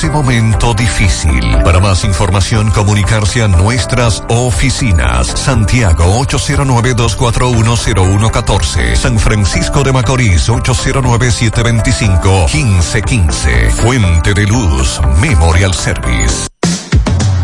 ese momento difícil. Para más información, comunicarse a nuestras oficinas. Santiago 809-2410114. San Francisco de Macorís 809-725-1515. Fuente de Luz Memorial Service.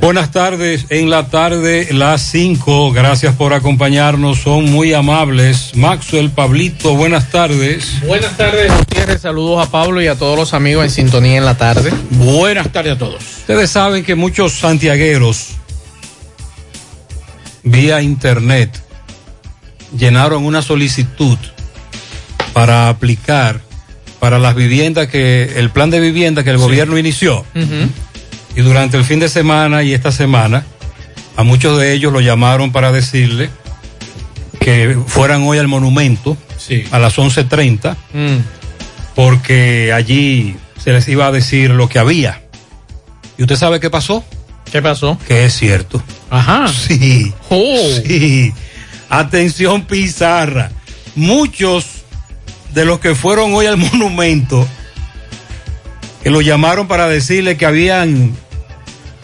Buenas tardes, en la tarde las 5, gracias por acompañarnos, son muy amables. Maxwell, Pablito, buenas tardes. Buenas tardes, Gutiérrez, saludos a Pablo y a todos los amigos en sintonía en la tarde. Buenas tardes a todos. Ustedes saben que muchos santiagueros vía internet llenaron una solicitud para aplicar para las viviendas que, el plan de vivienda que el gobierno inició. Y durante el fin de semana y esta semana, a muchos de ellos lo llamaron para decirle que fueran hoy al monumento a las 11.30, porque allí se les iba a decir lo que había. ¿Y usted sabe qué pasó? ¿Qué pasó? Que es cierto. Ajá. Sí. Sí. Atención, Pizarra. Muchos de los que fueron hoy al monumento que lo llamaron para decirle que habían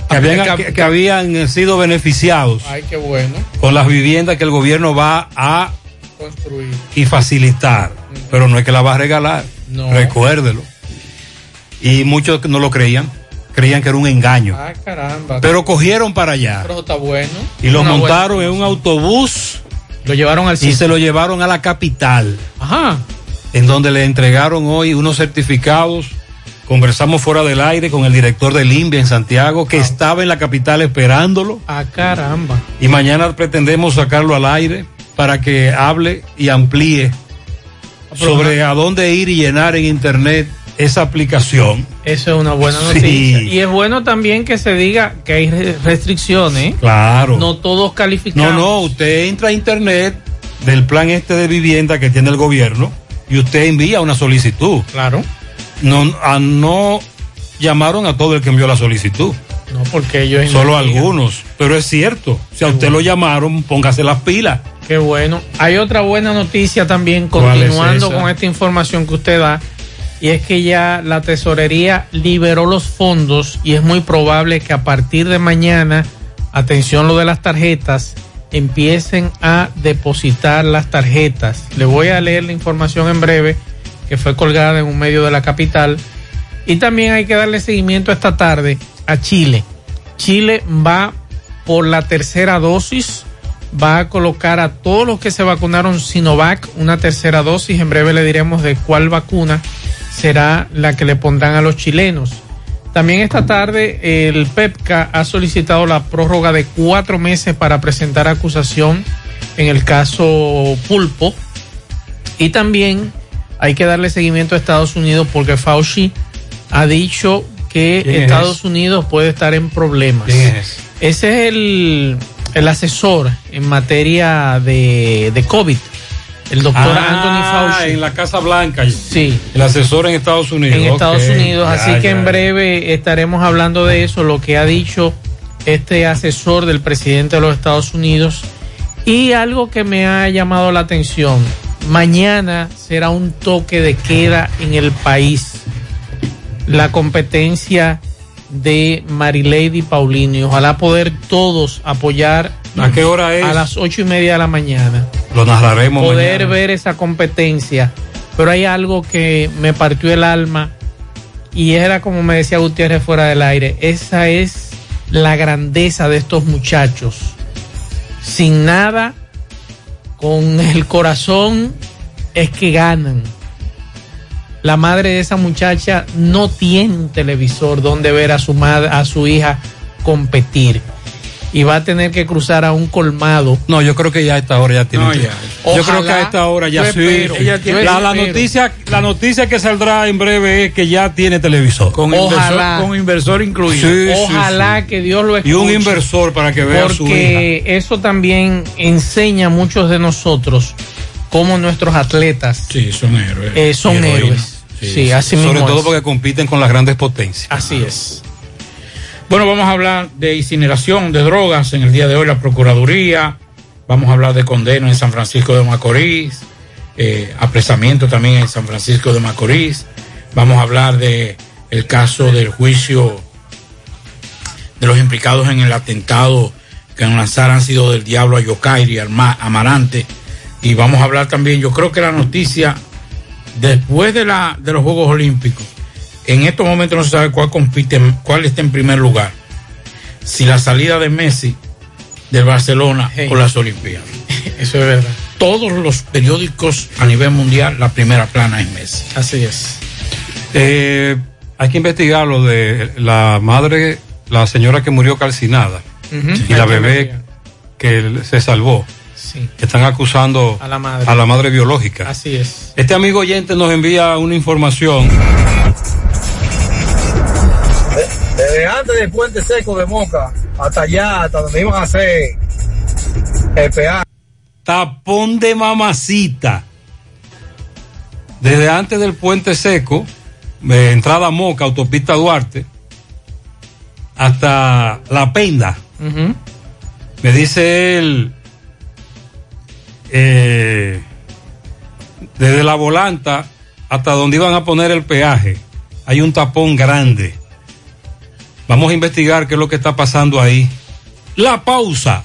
que habían, que, que habían sido beneficiados Ay, qué bueno. con las viviendas que el gobierno va a Construir. y facilitar, pero no es que la va a regalar, No. recuérdelo. Y muchos no lo creían, creían que era un engaño, Ah, caramba. pero cogieron para allá Pero está bueno. y los Una buena- montaron en un autobús Lo llevaron al y sitio. se lo llevaron a la capital. Ajá. en donde le entregaron hoy unos certificados. Conversamos fuera del aire con el director del INVIA en Santiago, que estaba en la capital esperándolo. Ah, caramba. Y mañana pretendemos sacarlo al aire para que hable y amplíe sobre a dónde ir y llenar en internet esa aplicación. Eso es una buena Sí. noticia. Y es bueno también que se diga que hay re- restricciones. Claro. No todos calificamos. No, no, usted entra a internet del plan este de vivienda que tiene el gobierno y usted envía una solicitud. Claro. No, a- no llamaron a todo el que envió la solicitud, No, porque ellos solo algunos. Pero es cierto, si a usted lo llamaron, póngase las pilas. Qué bueno. Hay otra buena noticia también, ¿Cuál es continuando con esta información que usted da, y es que ya la tesorería liberó los fondos y es muy probable que a partir de mañana, atención lo de las tarjetas, empiecen a depositar las tarjetas. Le voy a leer la información en breve que fue colgada en un medio de la capital. Y también hay que darle seguimiento esta tarde a Chile. Chile va por la tercera dosis, va a colocar a todos los que se vacunaron Sinovac una tercera dosis. En breve le diremos de cuál vacuna será la que le pondrán a los chilenos. También esta tarde el PEPCA ha solicitado la prórroga de cuatro meses para presentar acusación en el caso Pulpo. Y también hay que darle seguimiento a Estados Unidos porque Fauci ha dicho que. Estados Unidos puede estar en problemas. Ese es el, el asesor en materia de, de COVID, el doctor Ah, Anthony Fauci. En la Casa Blanca. Sí. El asesor en Estados Unidos. En Estados Unidos, ya, así que en breve estaremos hablando de eso, lo que ha dicho este asesor del presidente de los Estados Unidos. Y algo que me ha llamado la atención, mañana será un toque de queda en el país. La competencia de Marilady Paulino y ojalá poder todos apoyar ¿A qué hora es? a las ocho y media de la mañana Lo narraremos poder mañana. ver esa competencia. Pero hay algo que me partió el alma y era como me decía Gutiérrez fuera del aire. Esa es la grandeza de estos muchachos. Sin nada, con el corazón, es que ganan. La madre de esa muchacha no tiene un televisor donde ver a su madre, a su hija competir. Y va a tener que cruzar a un colmado No, yo creo que ya a esta hora ya tiene. No, que- ya. Yo creo que a esta hora ya sí. Ella tiene- la, noticia, la noticia que saldrá en breve es que ya tiene televisor. Con Ojalá. inversor, con inversor incluido. Sí, Ojalá sí. que Dios lo escuche. Y un inversor para que vea su. Porque eso también enseña a muchos de nosotros cómo nuestros atletas Sí, son héroes. eh, son héroes. Sí, así Sobre mismo todo es. porque compiten con las grandes potencias. Así es. Bueno, vamos a hablar de incineración de drogas en el día de hoy, la Procuraduría. Vamos a hablar de condena en San Francisco de Macorís, eh, apresamiento también en San Francisco de Macorís. Vamos a hablar de el caso del juicio de los implicados en el atentado que en lanzar han sido del diablo a Yokairi, Arma- Amarante. Y vamos a hablar también, yo creo que la noticia, después de, la, de los Juegos Olímpicos, en estos momentos no se sabe cuál compite, cuál está en primer lugar. Si la salida de Messi del Barcelona Hey. o las Olimpiadas. Eso es verdad. Todos los periódicos a nivel mundial, la primera plana es Messi. Así es. Eh, hay que investigar lo de la madre, la señora que murió calcinada y Hay la bebé que se salvó. Sí. Están acusando A la madre. a la madre biológica. Así es. Este amigo oyente nos envía una información. Desde antes del puente seco de Moca hasta allá, hasta donde iban a hacer el peaje. Tapón de mamacita. Desde antes del puente seco, de entrada a Moca, autopista Duarte, hasta La Penda. Me dice él, eh, desde la volanta hasta donde iban a poner el peaje, hay un tapón grande. Vamos a investigar qué es lo que está pasando ahí. La pausa.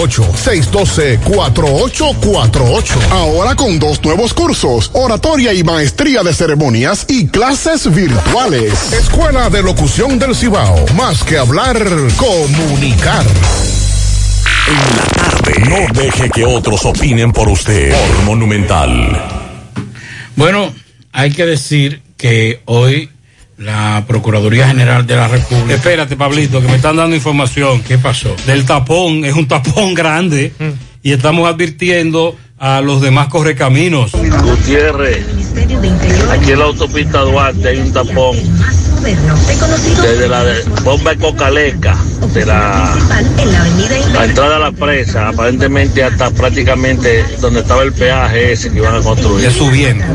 612-4848. Ahora con dos nuevos cursos, oratoria y maestría de ceremonias y clases virtuales. Escuela de Locución del Cibao. Más que hablar, comunicar. En la tarde. No deje que otros opinen por usted. Por Monumental. Bueno, hay que decir que hoy la Procuraduría General de la República. Espérate, Pablito, que me están dando información. ¿Qué pasó? Del tapón, es un tapón grande mm. y estamos advirtiendo a los demás correcaminos. Gutiérrez, aquí en la autopista Duarte hay un tapón desde la bomba de Cocaleca, de la, la entrada a la presa, aparentemente hasta prácticamente donde estaba el peaje ese que iban a construir. Ya subiendo.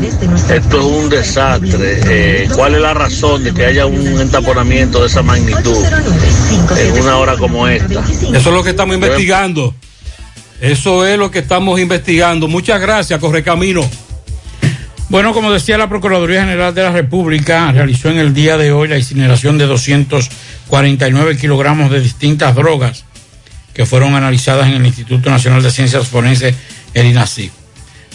Esto es un desastre. Eh, ¿Cuál es la razón de que haya un entaponamiento de esa magnitud en una hora como esta? Eso es lo que estamos investigando. Eso es lo que estamos investigando. Muchas gracias, Correcamino. Bueno, como decía la Procuraduría General de la República, realizó en el día de hoy la incineración de 249 kilogramos de distintas drogas que fueron analizadas en el Instituto Nacional de Ciencias Forenses, el INACI.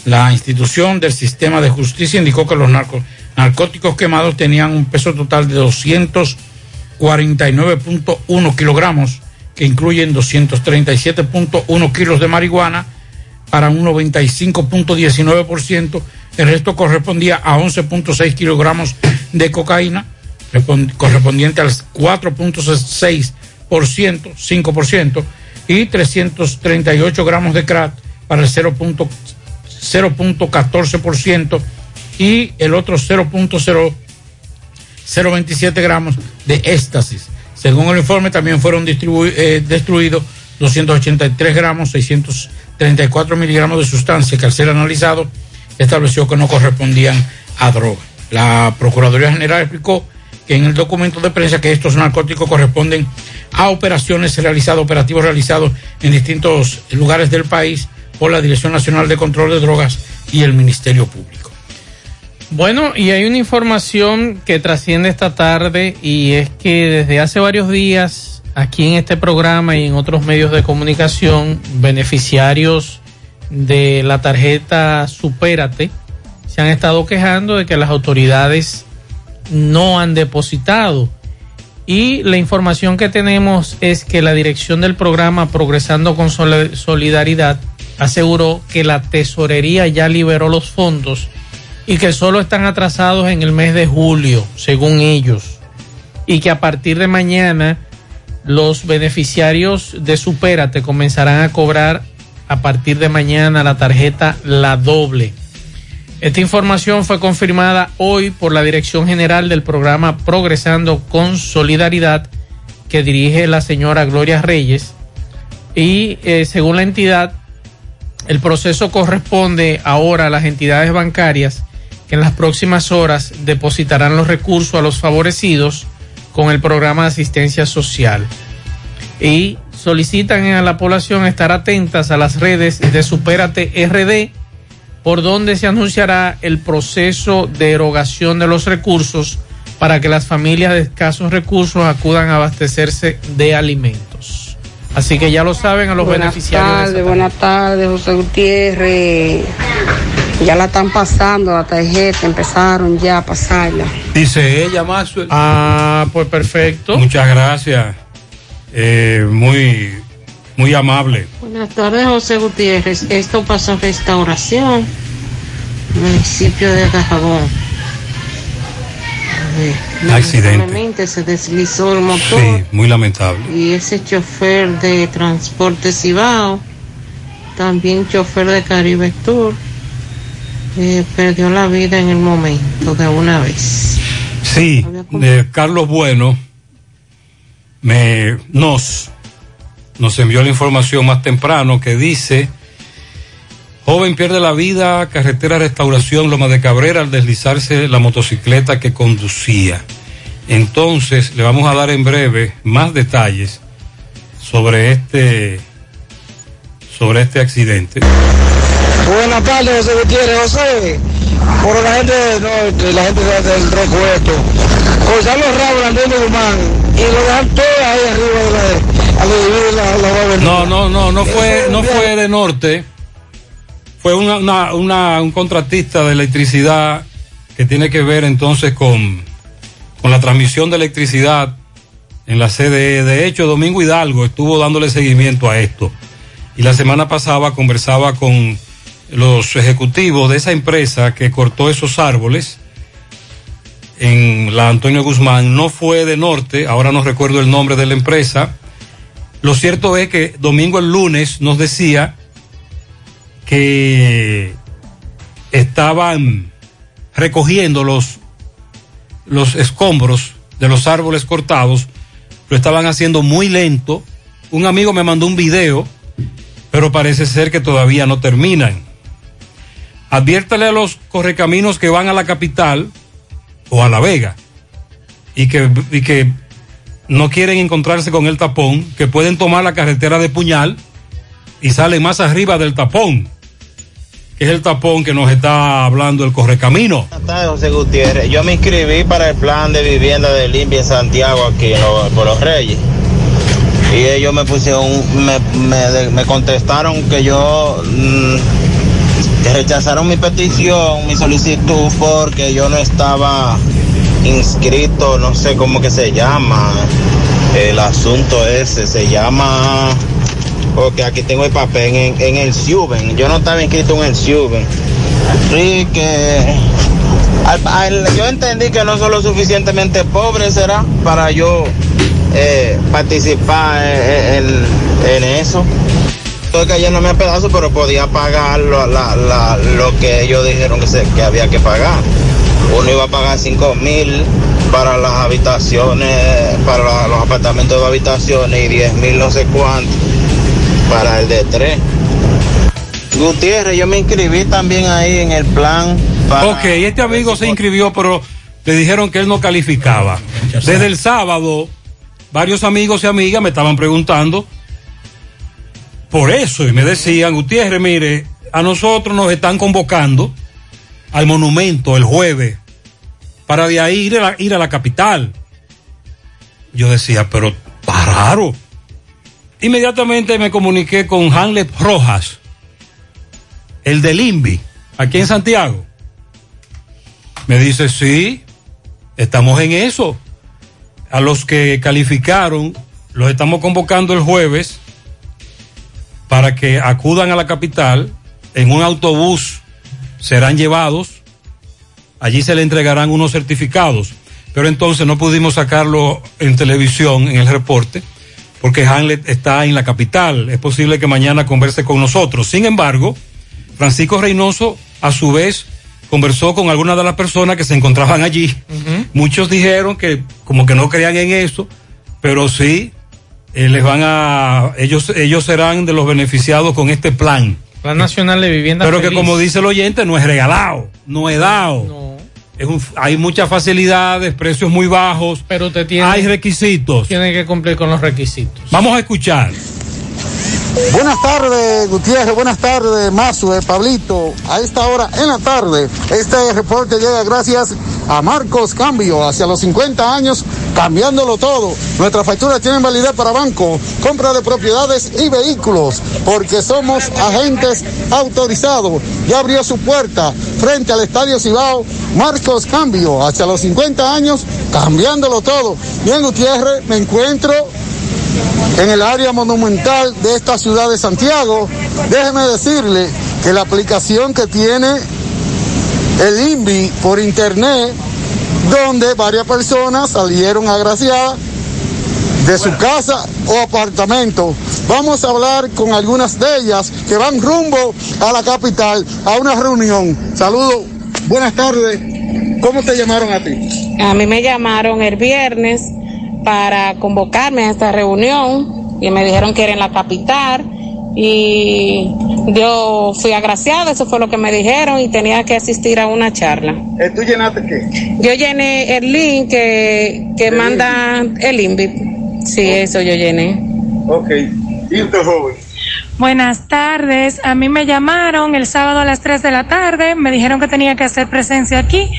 La institución del sistema de justicia indicó que los narcóticos quemados tenían un peso total de 249.1 kilogramos, que incluyen 237.1 kilos de marihuana para un 95.19% el resto correspondía a 11.6 kilogramos de cocaína, correspondiente al 4.6%, 5%, y 338 gramos de crack para el 0.14% y el otro 0.027 gramos de éxtasis. Según el informe, también fueron eh, destruidos 283 gramos, 634 miligramos de sustancia que al ser analizado estableció que no correspondían a droga. La Procuraduría General explicó que en el documento de prensa que estos narcóticos corresponden a operaciones realizadas, operativos realizados en distintos lugares del país por la Dirección Nacional de Control de Drogas y el Ministerio Público. Bueno, y hay una información que trasciende esta tarde y es que desde hace varios días aquí en este programa y en otros medios de comunicación, beneficiarios de la tarjeta Supérate se han estado quejando de que las autoridades no han depositado. Y la información que tenemos es que la dirección del programa Progresando con Solidaridad aseguró que la tesorería ya liberó los fondos y que solo están atrasados en el mes de julio, según ellos, y que a partir de mañana los beneficiarios de Supérate comenzarán a cobrar a partir de mañana la tarjeta La Doble. Esta información fue confirmada hoy por la Dirección General del programa Progresando con Solidaridad que dirige la señora Gloria Reyes y eh, según la entidad el proceso corresponde ahora a las entidades bancarias que en las próximas horas depositarán los recursos a los favorecidos con el programa de asistencia social. Y solicitan a la población estar atentas a las redes de Supérate RD, por donde se anunciará el proceso de erogación de los recursos para que las familias de escasos recursos acudan a abastecerse de alimentos. Así que ya lo saben a los buenas beneficiarios. Tardes, buenas tardes, José Gutiérrez. Ya la están pasando la tarjeta, empezaron ya a pasarla. Dice ella, más. Ah, pues perfecto. Muchas gracias. Eh, muy, muy amable. Buenas tardes, José Gutiérrez. Esto pasó en restauración, municipio de Cajabón. Eh, Accidente. se deslizó el motor Sí, muy lamentable. y ese chofer de transporte Cibao, también chofer de Caribe Tour, eh, perdió la vida en el momento de una vez. Sí, eh, Carlos Bueno me, nos, nos envió la información más temprano que dice, joven pierde la vida, carretera restauración Loma de Cabrera al deslizarse la motocicleta que conducía. Entonces le vamos a dar en breve más detalles sobre este, sobre este accidente. Buenas tardes, José Gutiérrez. José, por la gente del norte, la gente de- del recuerdo, Gonzalo Ramos, Andrés Guzmán, y lo dejan todo ahí arriba de la, a la, la gobernadora. No, no, no, no fue, no fue de norte. Fue una, una- una- un contratista de electricidad que tiene que ver entonces con, con la transmisión de electricidad en la CDE. De hecho, Domingo Hidalgo estuvo dándole seguimiento a esto. Y la semana pasada conversaba con los ejecutivos de esa empresa que cortó esos árboles en la Antonio Guzmán. No fue de norte, ahora no recuerdo el nombre de la empresa. Lo cierto es que Domingo el lunes nos decía que estaban recogiendo los, los escombros de los árboles cortados, lo estaban haciendo muy lento. Un amigo me mandó un video, pero parece ser que todavía no terminan. Adviértale a los correcaminos que van a la capital o a La Vega y que, no quieren encontrarse con el tapón, que pueden tomar la carretera de Puñal y salen más arriba del tapón, que es el tapón que nos está hablando el correcamino. Buenas tardes, José Gutiérrez. Yo me inscribí para el plan de vivienda de limpia en Santiago, aquí en por los Reyes. Y ellos me pusieron, me, me- contestaron que yo, mm, rechazaron mi petición, mi solicitud, porque yo no estaba inscrito, no sé cómo que se llama, el asunto ese, se llama, porque aquí tengo el papel, en, en el SIUBEN, yo no estaba inscrito en el SIUBEN. Sí, que yo entendí que no soy lo suficientemente pobre, será, para yo eh, participar en, en- en eso. Estoy cayéndome a pedazos, pero podía pagar lo, la- la- lo que ellos dijeron que, se, que había que pagar. Uno iba a pagar 5 mil para las habitaciones, para la- los apartamentos de habitaciones y 10 mil no sé cuánto para el de tres. Gutiérrez, yo me inscribí también ahí en el plan. Para... Ok, este amigo se inscribió, pero le dijeron que él no calificaba. Desde el sábado, varios amigos y amigas me estaban preguntando por eso, y me decían, Gutiérrez, mire, a nosotros nos están convocando al monumento el jueves para de ahí ir a la, ir a la capital. Yo decía, pero está raro. Inmediatamente me comuniqué con Hanlet Rojas, el del INVI, aquí en Santiago. Me dice, sí, estamos en eso. A los que calificaron, los estamos convocando el jueves para que acudan a la capital. En un autobús, serán llevados, allí se le entregarán unos certificados, pero entonces no pudimos sacarlo en televisión, en el reporte, porque Hamlet está en la capital, es posible que mañana converse con nosotros. Sin embargo, Francisco Reynoso, a su vez, conversó con algunas de las personas que se encontraban allí. Muchos dijeron que como que no creían en eso, pero sí, eh, les van a, ellos, ellos serán de los beneficiados con este plan. Plan Nacional de Vivienda Pero que como dice el oyente, no es regalado, no es dado. Es un- hay muchas facilidades, precios muy bajos. Pero usted tiene, Hay requisitos. tiene que cumplir con los requisitos. Vamos a escuchar. Buenas tardes, Gutiérrez. Buenas tardes, Mazue, Pablito. A esta hora en la tarde, este reporte llega gracias a Marcos Cambio. Hacia los 50 años, cambiándolo todo. Nuestras facturas tienen validez para banco, compra de propiedades y vehículos, porque somos agentes autorizados. Ya abrió su puerta frente al Estadio Cibao. Marcos Cambio. Hacia los 50 años, cambiándolo todo. Bien, Gutiérrez, me encuentro en el área monumental de esta ciudad de Santiago. Déjeme decirle que la aplicación que tiene el INVI por internet, donde varias personas salieron agraciadas de su casa o apartamento. Vamos a hablar con algunas de ellas que van rumbo a la capital a una reunión. Saludos, buenas tardes. ¿Cómo te llamaron a ti? A mí me llamaron el viernes para convocarme a esta reunión y me dijeron que era en la capital y yo fui agraciada, eso fue lo que me dijeron y tenía que asistir a una charla. Eh, ¿Tú llenaste qué? Yo llené el link que, que manda el INVI. Sí, eso yo llené. Ok. ¿Y usted, joven? Buenas tardes. A mí me llamaron el sábado a las 3 de la tarde. Me dijeron que tenía que hacer presencia aquí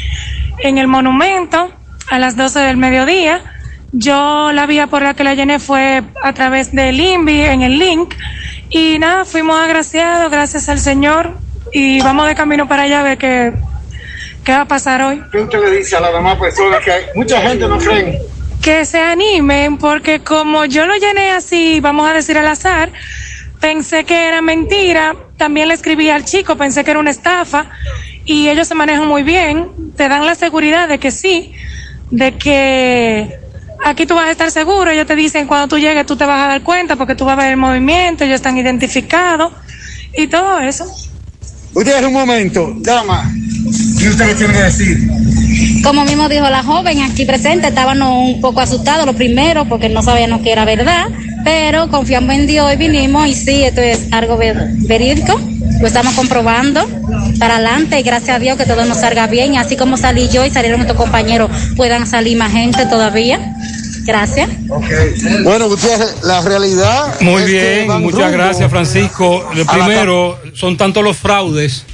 en el monumento a las 12 del mediodía. Yo la vía por la que la llené fue a través del INVI en el link. Y nada, fuimos agraciados, gracias al Señor. Y vamos de camino para allá a ver qué, qué va a pasar hoy. ¿Qué usted le dice a las demás personas que hay mucha gente no creen? que se animen porque como yo lo llené así, vamos a decir al azar, pensé que era mentira, también le escribí al chico, pensé que era una estafa y ellos se manejan muy bien, te dan la seguridad de que sí, de que aquí tú vas a estar seguro, ellos te dicen cuando tú llegues tú te vas a dar cuenta porque tú vas a ver el movimiento, ellos están identificados y todo eso. Usted un momento, dama. ¿Qué usted le tiene que decir? Como mismo dijo la joven aquí presente, estábamos un poco asustados lo primero porque no sabíamos que era verdad, pero confiamos en Dios y vinimos y sí, esto es algo ver- verídico, lo estamos comprobando para adelante y gracias a Dios que todo nos salga bien, y así como salí yo y salieron nuestros compañeros, puedan salir más gente todavía. Gracias. Bueno, Gutiérrez, la realidad. Muy es bien, muchas gracias Francisco. Lo primero, son tantos los fraudes,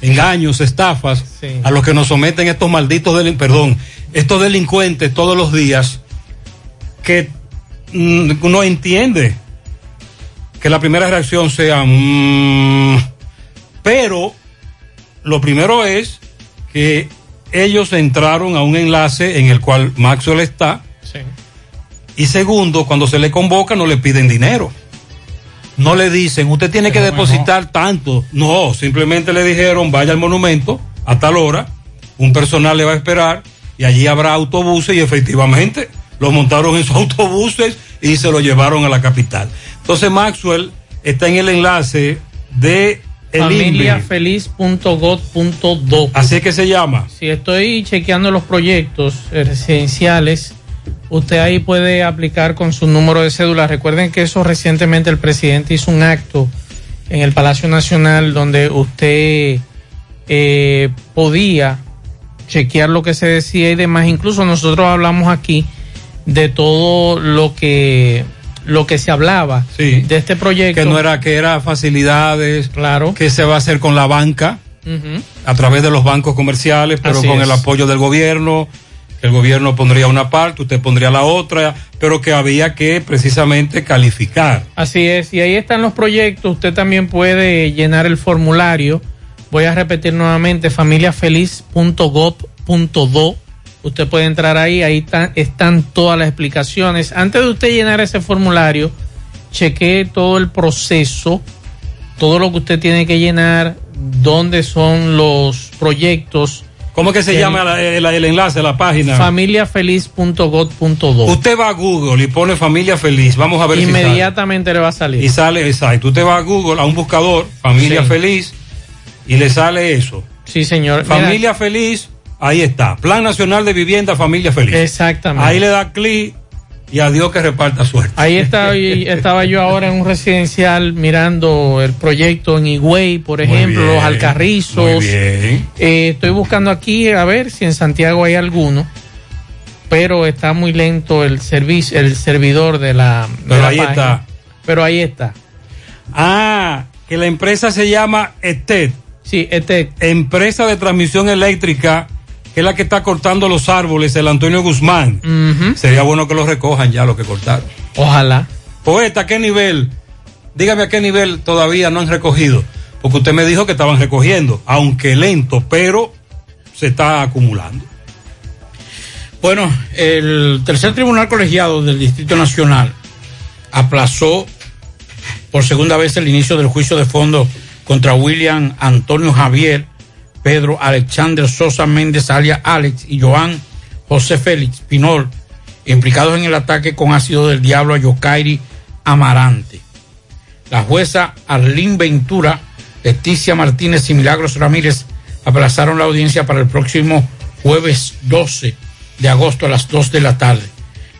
engaños, estafas, a los que nos someten estos malditos, delin- perdón, estos delincuentes todos los días, que mm, uno entiende que la primera reacción sea, mm, pero lo primero es que ellos entraron a un enlace en el cual Maxwell está, y segundo, cuando se le convoca no le piden dinero. No le dicen, usted tiene que depositar tanto. No, simplemente le dijeron, vaya al monumento a tal hora, un personal le va a esperar y allí habrá autobuses y efectivamente lo montaron en sus autobuses y se lo llevaron a la capital. Entonces Maxwell está en el enlace de familiafeliz.gov.do. Así es que se llama. Si estoy chequeando los proyectos residenciales, usted ahí puede aplicar con su número de cédula. Recuerden que eso recientemente el presidente hizo un acto en el Palacio Nacional donde usted eh, podía chequear lo que se decía y demás. Incluso nosotros hablamos aquí de todo lo que lo que se hablaba Sí. de este proyecto. Que no era, que era facilidades. Claro. Que se va a hacer con la banca, a través de los bancos comerciales, pero Así con es. el apoyo del gobierno. El gobierno pondría una parte, usted pondría la otra, pero que había que precisamente calificar. Así es, y ahí están los proyectos. Usted también puede llenar el formulario. Voy a repetir nuevamente, familiafeliz.gov.do. Usted puede entrar ahí, ahí están, todas las explicaciones. Antes de usted llenar ese formulario, chequee todo el proceso, todo lo que usted tiene que llenar, dónde son los proyectos. ¿Cómo que se El- llama la- el, el enlace, la página? familiafeliz.gov.do. Usted va a Google y pone familia feliz. Vamos a ver si sale. Inmediatamente le va a salir. Y sale, exacto. Usted va a Google, a un buscador, familia Sí. feliz, y le sale eso. Sí, señor. Familia feliz, ahí está. Plan Nacional de Vivienda, familia feliz. Exactamente. Ahí le da clic y a Dios que reparta suerte. Ahí estaba, estaba yo ahora en un residencial mirando el proyecto en Higüey, por ejemplo, bien, los Alcarrizos. Eh, estoy buscando aquí a ver si en Santiago hay alguno, pero está muy lento el servicio, el servidor de la. de Pero la ahí página. está. Pero ahí está. Ah, que la empresa se llama ETED. Sí, ETED. Empresa de Transmisión Eléctrica, que es la que está cortando los árboles, el Antonio Guzmán. Sería bueno que lo recojan ya lo que cortaron. Ojalá. Poeta, ¿a qué nivel? Dígame a qué nivel todavía no han recogido. Porque usted me dijo que estaban recogiendo, aunque lento, pero se está acumulando. Bueno, el tercer tribunal colegiado del Distrito Nacional aplazó por segunda vez el inicio del juicio de fondo contra William Antonio Javier, Pedro Alexander Sosa Méndez, alias Alex, y Joan José Félix Pinol, implicados en el ataque con ácido del diablo a Yokairi Amarante. La jueza Arlín Ventura, Leticia Martínez y Milagros Ramírez aplazaron la audiencia para el próximo jueves 12 de agosto a las 2 de la tarde.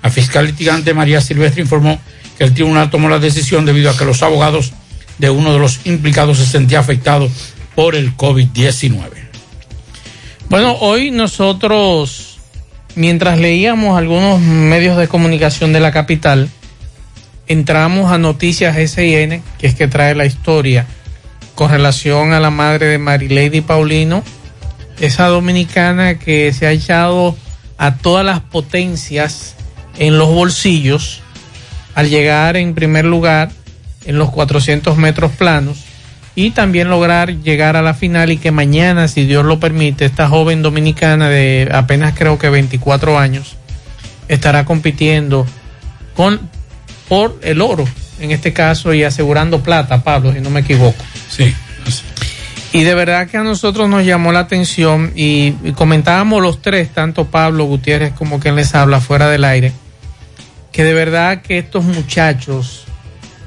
La fiscal litigante María Silvestre informó que el tribunal tomó la decisión debido a que los abogados de uno de los implicados se sentía afectado por el COVID-19. Bueno, hoy nosotros, mientras leíamos algunos medios de comunicación de la capital, entramos a Noticias SIN, que es que trae la historia con relación a la madre de Marilady Paulino, esa dominicana que se ha echado a todas las potencias en los bolsillos al llegar en primer lugar en los 400 metros planos y también lograr llegar a la final y que mañana, si Dios lo permite, esta joven dominicana de apenas creo que 24 años estará compitiendo con por el oro en este caso y asegurando plata, Pablo, si no me equivoco. Sí. Y de verdad que a nosotros nos llamó la atención y, y comentábamos los tres, tanto Pablo Gutiérrez como quien les habla fuera del aire, que de verdad que estos muchachos,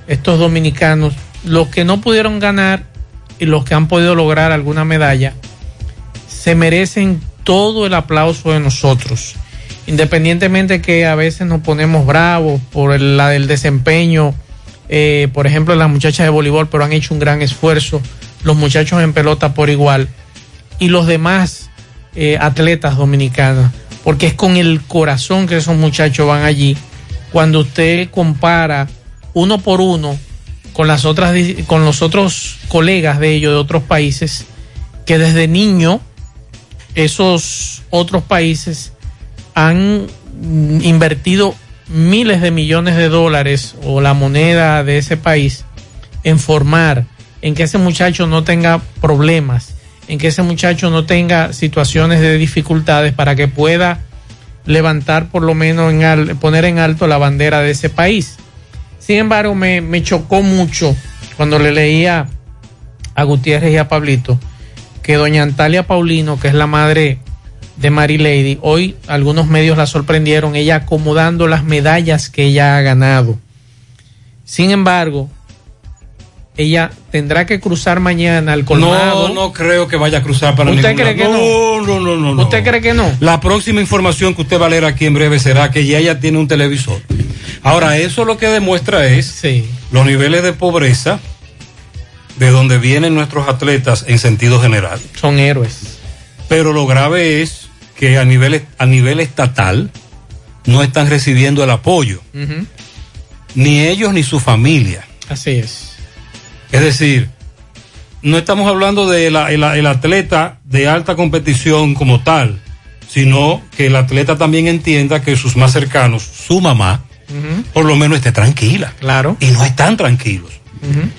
estos dominicanos, los que no pudieron ganar y los que han podido lograr alguna medalla, se merecen todo el aplauso de nosotros. Independientemente que a veces nos ponemos bravos por el, la del desempeño, eh, por ejemplo, las muchachas de voleibol, pero han hecho un gran esfuerzo, los muchachos en pelota por igual, y los demás eh, atletas dominicanos, porque es con el corazón que esos muchachos van allí. Cuando usted compara uno por uno con las otras con los otros colegas de ellos de otros países que desde niño esos otros países han invertido miles de millones de dólares o la moneda de ese país en formar, en que ese muchacho no tenga problemas, en que ese muchacho no tenga situaciones de dificultades para que pueda levantar por lo menos en al- poner en alto la bandera de ese país. Sin embargo, me, me chocó mucho cuando le leía a Gutiérrez y a Pablito que doña Antalia Paulino, que es la madre de Mary Lady, hoy algunos medios la sorprendieron, ella acomodando las medallas que ella ha ganado. Sin embargo, ella tendrá que cruzar mañana al colmado. No, no creo que vaya a cruzar para ¿Usted cree que no? No, no, no, no. ¿Usted cree que no? La próxima información que usted va a leer aquí en breve será que ya ella tiene un televisor. Ahora, eso lo que demuestra es los niveles de pobreza de donde vienen nuestros atletas en sentido general. Son héroes. Pero lo grave es que a nivel, a nivel estatal no están recibiendo el apoyo. Ni ellos ni su familia. Así es. Es decir, no estamos hablando del de el, el atleta de alta competición como tal, sino que el atleta también entienda que sus más cercanos, su mamá, Por lo menos esté tranquila. Claro. Y no están tranquilos.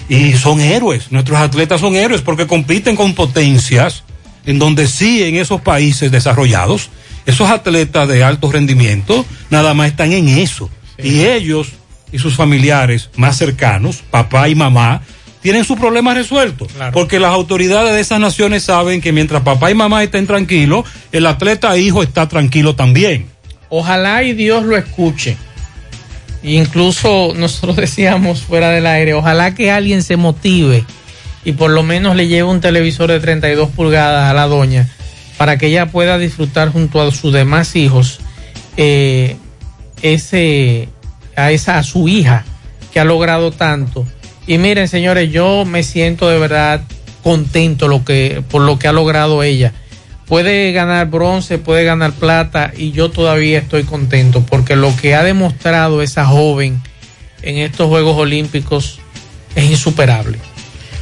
Y son héroes, nuestros atletas son héroes porque compiten con potencias en donde sí en esos países desarrollados, esos atletas de alto rendimiento nada más están en eso. Y ellos y sus familiares más cercanos, papá y mamá, tienen su problema resuelto. Porque las autoridades de esas naciones saben que mientras papá y mamá estén tranquilos, el atleta hijo está tranquilo también. Ojalá y Dios lo escuche. Incluso nosotros decíamos fuera del aire, ojalá que alguien se motive y por lo menos le lleve un televisor de 32 pulgadas a la doña para que ella pueda disfrutar junto a sus demás hijos eh, ese a esa a su hija que ha logrado tanto. Y miren, señores, yo me siento de verdad contento lo que por lo que ha logrado ella. Puede ganar bronce, puede ganar plata y yo todavía estoy contento porque lo que ha demostrado esa joven en estos Juegos Olímpicos es insuperable.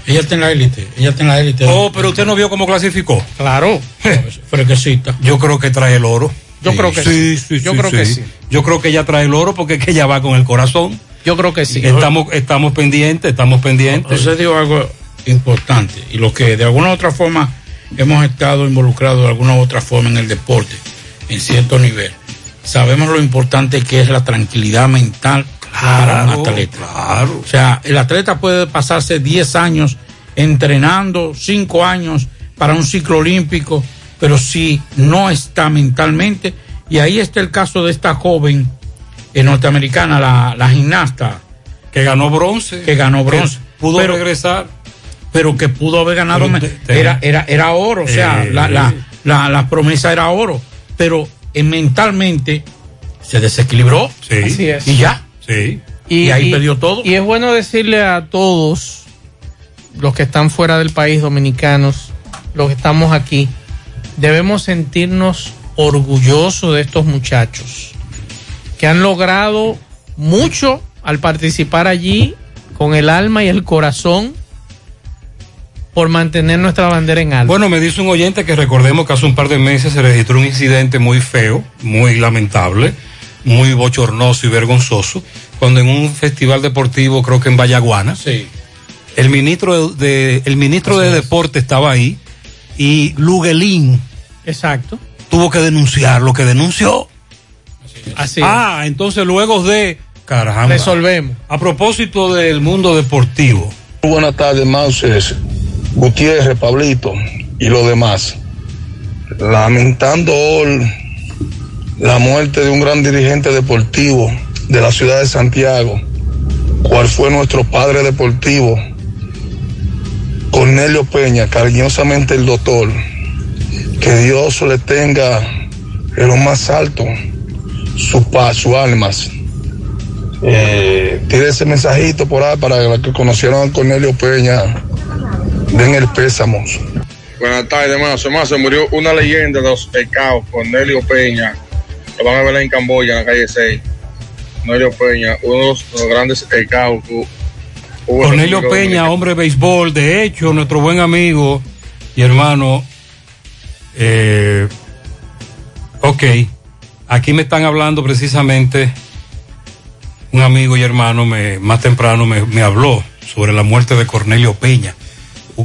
Ella está en la élite, ella está en la élite. Oh, pero usted no vio cómo clasificó. Claro. Fresquecita. Yo creo que trae el oro. Yo creo que sí. sí. Yo creo que sí. Yo creo que ella trae el oro porque es que ella va con el corazón. Yo creo que sí. Estamos, estamos pendientes, estamos pendientes. Usted dijo algo importante y lo que de alguna u otra forma hemos estado involucrados de alguna u otra forma en el deporte, en cierto nivel. Sabemos lo importante que es la tranquilidad mental para un atleta. O sea, el atleta puede pasarse 10 años entrenando, 5 años para un ciclo olímpico, pero si no está mentalmente, y ahí está el caso de esta joven eh, norteamericana, la, la gimnasta. Que ganó bronce. Que ganó bronce. Que pudo Pero- regresar. Pero que pudo haber ganado era, era, era oro, o sea, Eh. la, la, la, la promesa era oro, pero eh, mentalmente se desequilibró Sí. Así es. y ya. Sí. Y, ahí perdió todo. Y es bueno decirle a todos los que están fuera del país, dominicanos, los que estamos aquí, debemos sentirnos orgullosos de estos muchachos que han logrado mucho al participar allí con el alma y el corazón por mantener nuestra bandera en alto. Bueno, me dice un oyente que recordemos que hace un par de meses se registró un incidente muy feo, muy lamentable, muy bochornoso y vergonzoso, cuando en un festival deportivo, creo que en Vallaguana, el ministro de, el ministro de Deporte estaba ahí y Luguelín Exacto. tuvo que denunciar lo que denunció. Así ah, entonces luego de caramba. Resolvemos. A propósito del mundo deportivo. Muy buenas tardes, Mauses, Gutiérrez, Pablito y los demás. Lamentando la muerte de un gran dirigente deportivo de la ciudad de Santiago, cual fue nuestro padre deportivo, Cornelio Peña, cariñosamente el doctor. Que Dios le tenga en lo más alto su paz, sus almas. Eh, ese mensajito por ahí para que conocieron a Cornelio Peña. Den el pésamo. Buenas tardes, Mazo. Mazo, murió una leyenda de los ECAO, Cornelio Peña. Lo van a ver en Camboya, en la calle 6. Cornelio Peña, uno de los, de los grandes en Cornelio Peña, hombre de béisbol, de hecho, nuestro buen amigo y hermano. eh, ok, aquí me están hablando precisamente, un amigo y hermano me, más temprano me, me habló sobre la muerte de Cornelio Peña,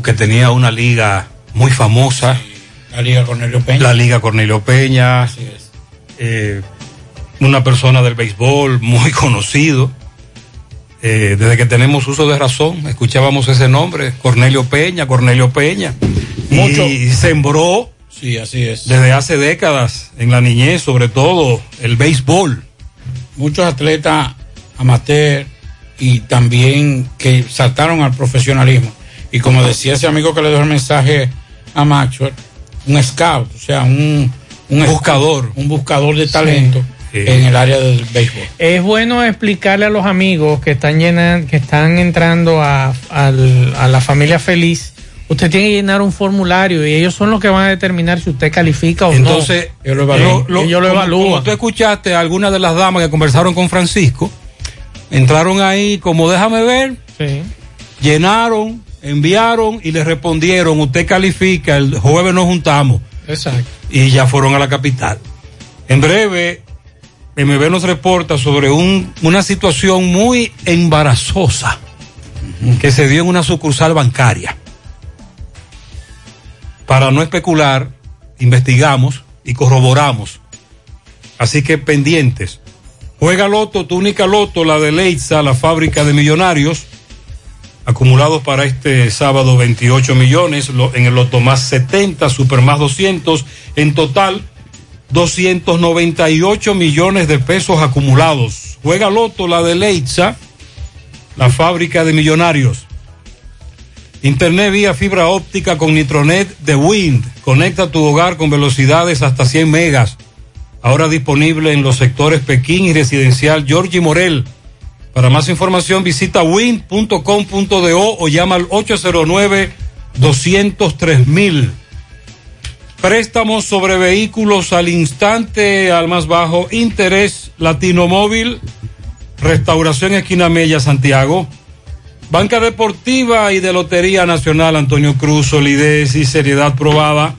que tenía una liga muy famosa. La Liga Cornelio Peña. La Liga Cornelio Peña. eh, una persona del béisbol muy conocido. Eh, desde que tenemos uso de razón, escuchábamos ese nombre, Cornelio Peña, Cornelio Peña. Mucho. Y sembró Sí, así es. desde hace décadas, en la niñez, sobre todo, el béisbol. Muchos atletas amateur y también que saltaron al profesionalismo. Y como decía ese amigo que le dio el mensaje a Maxwell, un scout, o sea, un, un buscador. un buscador de talento Sí. en el área del béisbol. Es bueno explicarle a los amigos que están llenan, que están entrando a, la familia feliz. Usted tiene que llenar un formulario y ellos son los que van a determinar si usted califica o Entonces, no. lo- lo- ellos lo como- evalúan. como tú escuchaste a algunas de las damas que conversaron con Francisco, Entraron ahí como déjame ver, llenaron, enviaron y le respondieron, usted califica, el jueves nos juntamos. Exacto. Y ya fueron a la capital. En breve, MB nos reporta sobre un- una situación muy embarazosa que se dio en una sucursal bancaria. Para no especular, investigamos y corroboramos. Así que pendientes. Juega Loto, tu única Loto, la de Leitza, la fábrica de millonarios. Acumulados para este sábado 28 millones, lo- en el Loto más 70, Super más 200. En total, 298 millones de pesos acumulados. Juega Loto, la de Leitza, la fábrica de millonarios. Internet vía fibra óptica con Nitronet de Wind. Conecta tu hogar con velocidades hasta 100 megas. Ahora disponible en los sectores Pekín y residencial Georgie Morel. Para más información visita wind.com.do o llama al 809-203 Préstamos sobre vehículos al instante, al más bajo interés, Latino Móvil, Restauración Esquina Mella, Santiago. Banca Deportiva y de Lotería Nacional Antonio Cruz, solidez y seriedad probada.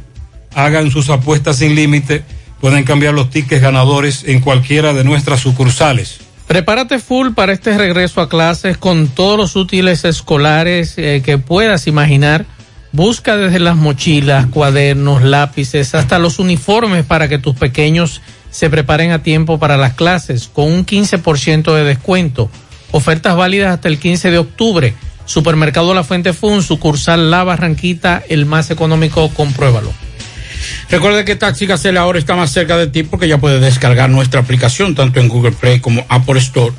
Hagan sus apuestas sin límite. Pueden cambiar los tickets ganadores en cualquiera de nuestras sucursales. Prepárate full para este regreso a clases con todos los útiles escolares eh, que puedas imaginar. Busca desde las mochilas, cuadernos, lápices, hasta los uniformes para que tus pequeños se preparen a tiempo para las clases con un 15% de descuento. Ofertas válidas hasta el 15 de octubre. Supermercado La Fuente Fun, sucursal La Barranquita, el más económico, compruébalo. Recuerda que Taxi Gacela ahora está más cerca de ti porque ya puedes descargar nuestra aplicación tanto en Google Play como Apple Store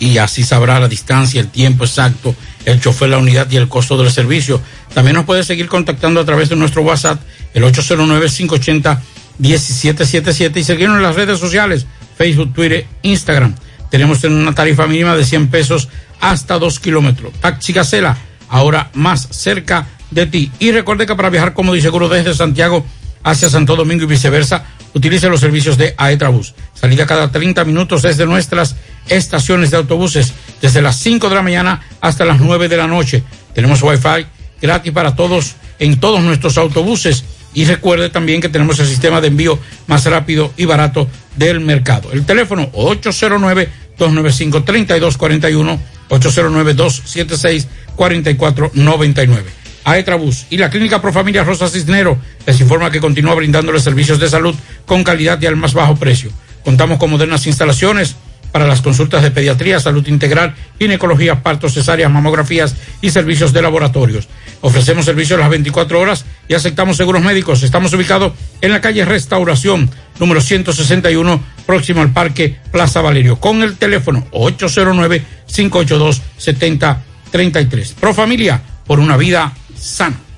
y así sabrá la distancia, el tiempo exacto, el chofer, la unidad y el costo del servicio. También nos puedes seguir contactando a través de nuestro WhatsApp, el 809-580-1777 y seguirnos en las redes sociales, Facebook, Twitter, Instagram. Tenemos una tarifa mínima de 100 pesos hasta 2 kilómetros. Taxi Gacela, ahora más cerca de ti. Y recuerde que para viajar cómodo y seguro desde Santiago hacia Santo Domingo y viceversa, utilice los servicios de Aetrabús. Salida cada 30 minutos desde nuestras estaciones de autobuses, desde las 5 de la mañana hasta las 9 de la noche. Tenemos Wi-Fi gratis para todos en todos nuestros autobuses. Y recuerde también que tenemos el sistema de envío más rápido y barato del mercado. El teléfono 809-295-3241, 809-276-4499. Aetrabús y la Clínica Profamilia Rosa Cisnero les informa que continúa brindándoles servicios de salud con calidad y al más bajo precio. Contamos con modernas instalaciones para las consultas de pediatría, salud integral, ginecología, partos, cesáreas, mamografías y servicios de laboratorios. Ofrecemos servicios las 24 horas y aceptamos seguros médicos. Estamos ubicados en la calle Restauración, número 161, próximo al Parque Plaza Valerio, con el teléfono 809-582-7033. Pro Familia, por una vida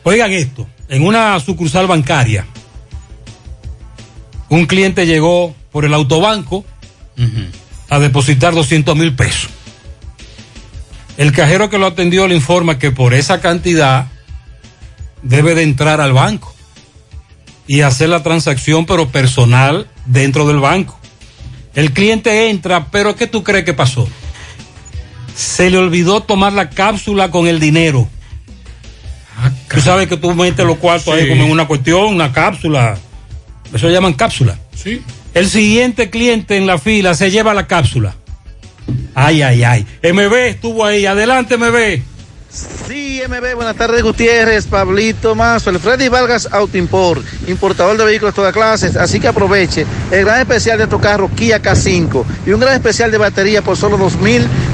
Oigan esto, en una sucursal bancaria, un cliente llegó por el autobanco a depositar 200 mil pesos. El cajero que lo atendió le informa que por esa cantidad debe de entrar al banco y hacer la transacción, pero personal dentro del banco. El cliente entra, pero ¿qué tú crees que pasó? Se le olvidó tomar la cápsula con el dinero. Tú sabes que tú metes los cuartos ahí como en una cuestión, una cápsula. Eso llaman cápsula. Sí. El siguiente cliente en la fila se lleva la cápsula. Ay, ay, ay. MB estuvo ahí. Adelante, MB. Sí, MB, buenas tardes, Gutiérrez, Pablito Mazo, el Freddy Vargas Auto Import, importador de vehículos de todas clases, así que aproveche el gran especial de tu carro Kia K5 y un gran especial de batería por solo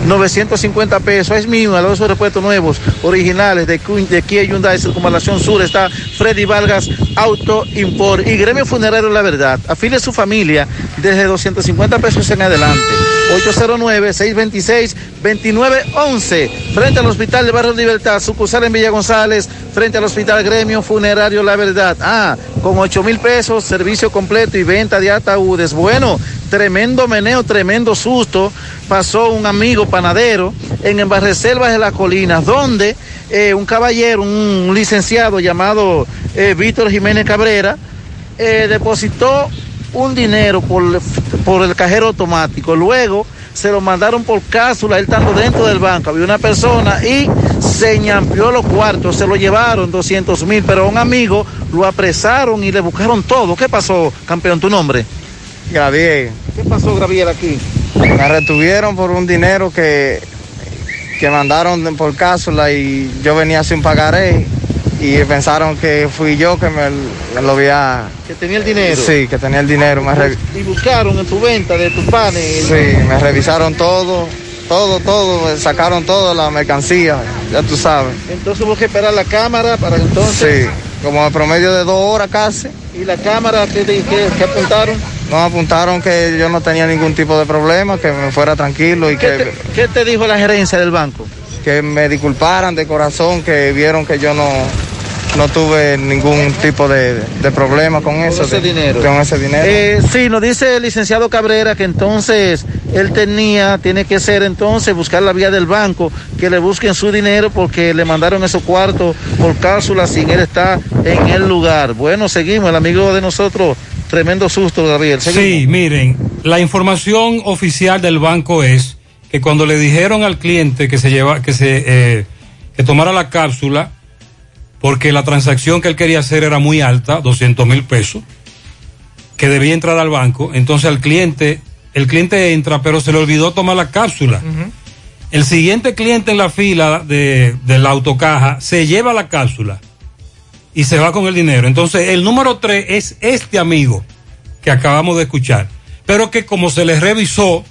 2.950 pesos. Es mío, a los repuestos nuevos, originales de, de Kia Hyundai Circunvalación Sur, está Freddy Vargas Auto Import y Gremio Funerario La Verdad. Afile su familia desde 250 pesos en adelante. 809-626-2911, frente al Hospital de Barrio Libertad, sucursal en Villa González, frente al Hospital Gremio Funerario La Verdad. Ah, con 8 mil pesos, servicio completo y venta de ataúdes. Bueno, tremendo meneo, tremendo susto. Pasó un amigo panadero en Embarreselvas de las Colinas, donde eh, un caballero, un licenciado llamado eh, Víctor Jiménez Cabrera, eh, depositó un dinero por, por el cajero automático. Luego se lo mandaron por cápsula, él estando dentro del banco. Había una persona y se ñampió los cuartos, se lo llevaron 200 mil, pero a un amigo lo apresaron y le buscaron todo. ¿Qué pasó, campeón, tu nombre? Gabriel. ¿Qué pasó, Gabriel, aquí? Me retuvieron por un dinero que, que mandaron por cápsula y yo venía sin pagaré y pensaron que fui yo que me, me lo había... Que tenía el dinero. Sí, que tenía el dinero. Me re- Y buscaron en tu venta de tus panes. Sí, me revisaron todo, todo, todo, sacaron toda la mercancía, ya tú sabes. Entonces hubo que esperar la cámara para entonces. Sí, como a promedio de dos horas casi. ¿Y la cámara qué, qué- qué apuntaron? Nos apuntaron que yo no tenía ningún tipo de problema, que me fuera tranquilo y ¿Qué que, te, qué te dijo la gerencia del banco? que me disculparan de corazón, que vieron que yo no, no tuve ningún tipo de, de problema con eso. ese de- dinero. Con ese dinero. Eh, sí, nos dice el licenciado Cabrera que entonces él tenía, tiene que ser entonces buscar la vía del banco, que le busquen su dinero porque le mandaron esos cuartos por cápsula sin él estar en el lugar. Bueno, seguimos, el amigo de nosotros, tremendo susto, Gabriel. Seguimos. Sí, miren, la información oficial del banco es que cuando le dijeron al cliente que se lleva, que se eh, que tomara la cápsula, porque la transacción que él quería hacer era muy alta, 200 mil pesos, que debía entrar al banco, entonces al cliente, el cliente entra, pero se le olvidó tomar la cápsula. El siguiente cliente en la fila de, de la autocaja se lleva la cápsula y se va con el dinero. Entonces, el número tres es este amigo que acabamos de escuchar, pero que como se le revisó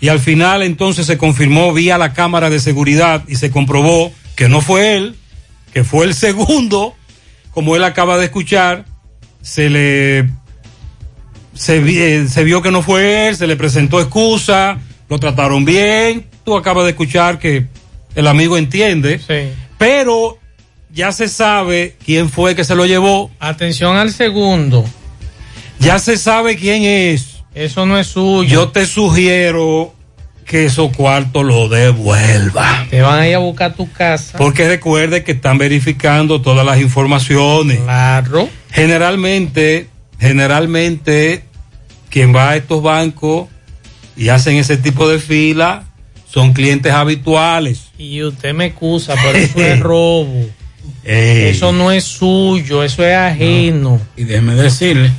y al final entonces se confirmó vía la cámara de seguridad y se comprobó que no fue él, que fue el segundo, como él acaba de escuchar, se le se, eh, se vio que no fue él, se le presentó excusa, lo trataron bien, tú acabas de escuchar que el amigo entiende, pero ya se sabe quién fue que se lo llevó. Atención al segundo. Ya se sabe quién es. Eso no es suyo. Yo te sugiero que esos cuartos lo devuelva. Te van a ir a buscar tu casa. Porque recuerde que están verificando todas las informaciones. Claro. Generalmente, generalmente, quien va a estos bancos y hacen ese tipo de fila son clientes habituales. Y usted me excusa, pero eso es robo. Ey. Eso no es suyo, eso es ajeno. Y déjeme decirle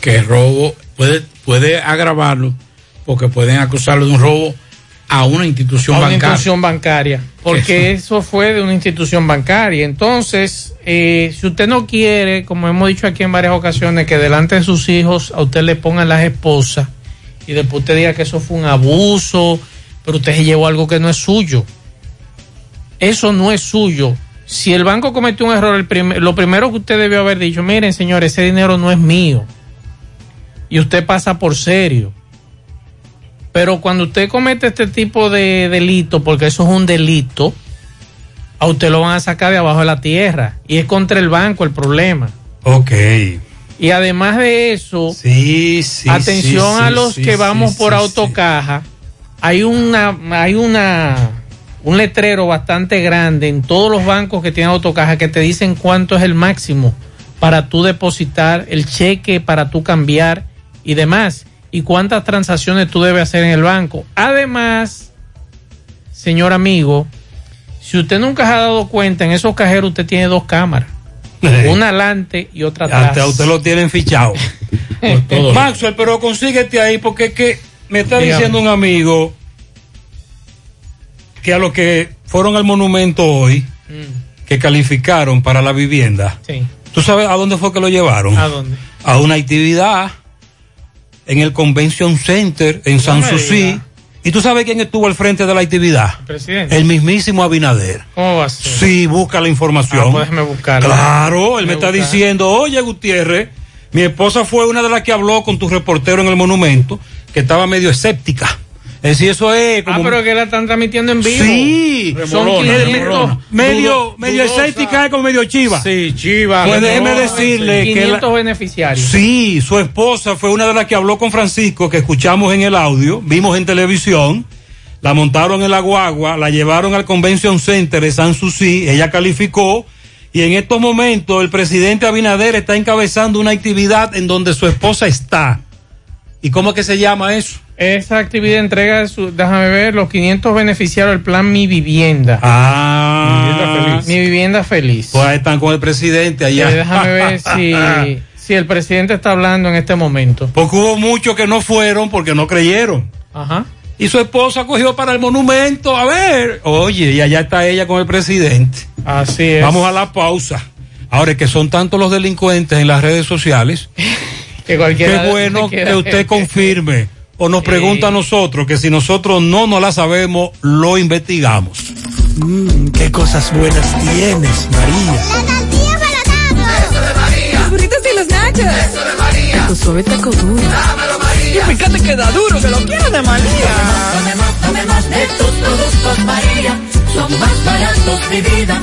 que el robo puede, puede agravarlo porque pueden acusarlo de un robo a una institución a una bancaria. institución bancaria. Porque eso fue de una institución bancaria. Entonces, eh, si usted no quiere, como hemos dicho aquí en varias ocasiones, que delante de sus hijos a usted le pongan las esposas y después usted diga que eso fue un abuso, pero usted se llevó algo que no es suyo. Eso no es suyo. Si el banco cometió un error, el prim- lo primero que usted debió haber dicho, miren señores, ese dinero no es mío. Y usted pasa por serio. Pero cuando usted comete este tipo de delito, porque eso es un delito, a usted lo van a sacar de abajo de la tierra. Y es contra el banco el problema. Ok. Y además de eso, Sí, sí. atención sí, a los que vamos por autocaja. Hay una, hay una, un letrero bastante grande en todos los bancos que tienen autocaja que te dicen cuánto es el máximo para tú depositar el cheque, para tú cambiar y demás. Y cuántas transacciones tú debes hacer en el banco. Además, señor amigo, si usted nunca se ha dado cuenta, en esos cajeros usted tiene dos cámaras. Una adelante y otra atrás. Hasta usted lo tienen fichado. Maxwell, pero consíguete ahí porque es que me está Dígame. diciendo un amigo que a los que fueron al monumento hoy, que calificaron para la vivienda, Sí. ¿tú sabes a dónde fue que lo llevaron? ¿A dónde? A una actividad en el Convention Center en San Susi. ¿Y tú sabes quién estuvo al frente de la actividad? Presidente. El mismísimo Abinader. ¿Cómo va a ser? Sí, busca la información. Ah, pues buscarla. Claro, él me está buscar. diciendo, oye Gutiérrez, mi esposa fue una de las que habló con tu reportero en el monumento, que estaba medio escéptica. Es decir, eso es como... Ah, pero que la están transmitiendo en vivo. Sí, son Remolona, 500, remolona. medio, medio escéptica es como medio chiva. Sí, chiva. Pues déjeme decirle que... la- 500 beneficiarios. Sí, su esposa fue una de las que habló con Francisco, que escuchamos en el audio, vimos en televisión, la montaron en la guagua, la llevaron al Convention Center de San Susi, ella calificó, y en estos momentos el presidente Abinader está encabezando una actividad en donde su esposa está. ¿Y cómo es que se llama eso? Esa actividad entrega, su, déjame ver, los 500 beneficiarios del plan Mi Vivienda. Ah, mi vivienda feliz. Mi Vivienda Feliz. Pues ahí están con el presidente allá. Eh, déjame ver si, si el presidente está hablando en este momento. Porque hubo muchos que no fueron porque no creyeron. Ajá. Y su esposa cogió para el monumento. A ver, oye, y allá está ella con el presidente. Así es. Vamos a la pausa. Ahora es que son tantos los delincuentes en las redes sociales. que cualquiera Qué bueno que usted confirme o nos pregunta a nosotros que si nosotros no nos la sabemos, lo investigamos. Mmm, qué cosas buenas tienes, María. Los burritos y los nachos. Eso de María. Tu suave taco duro. Dámelo, María. Y fíjate que da duro, que lo quiero de María. Tomemos, tomemos de tus productos, María. Son más baratos de vida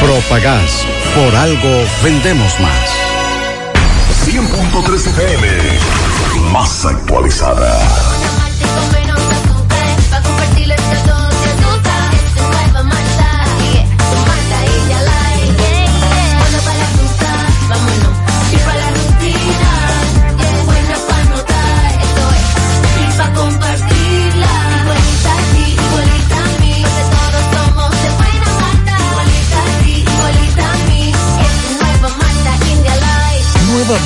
Propagás. Por algo vendemos más. 100.3 FM. Más actualizada.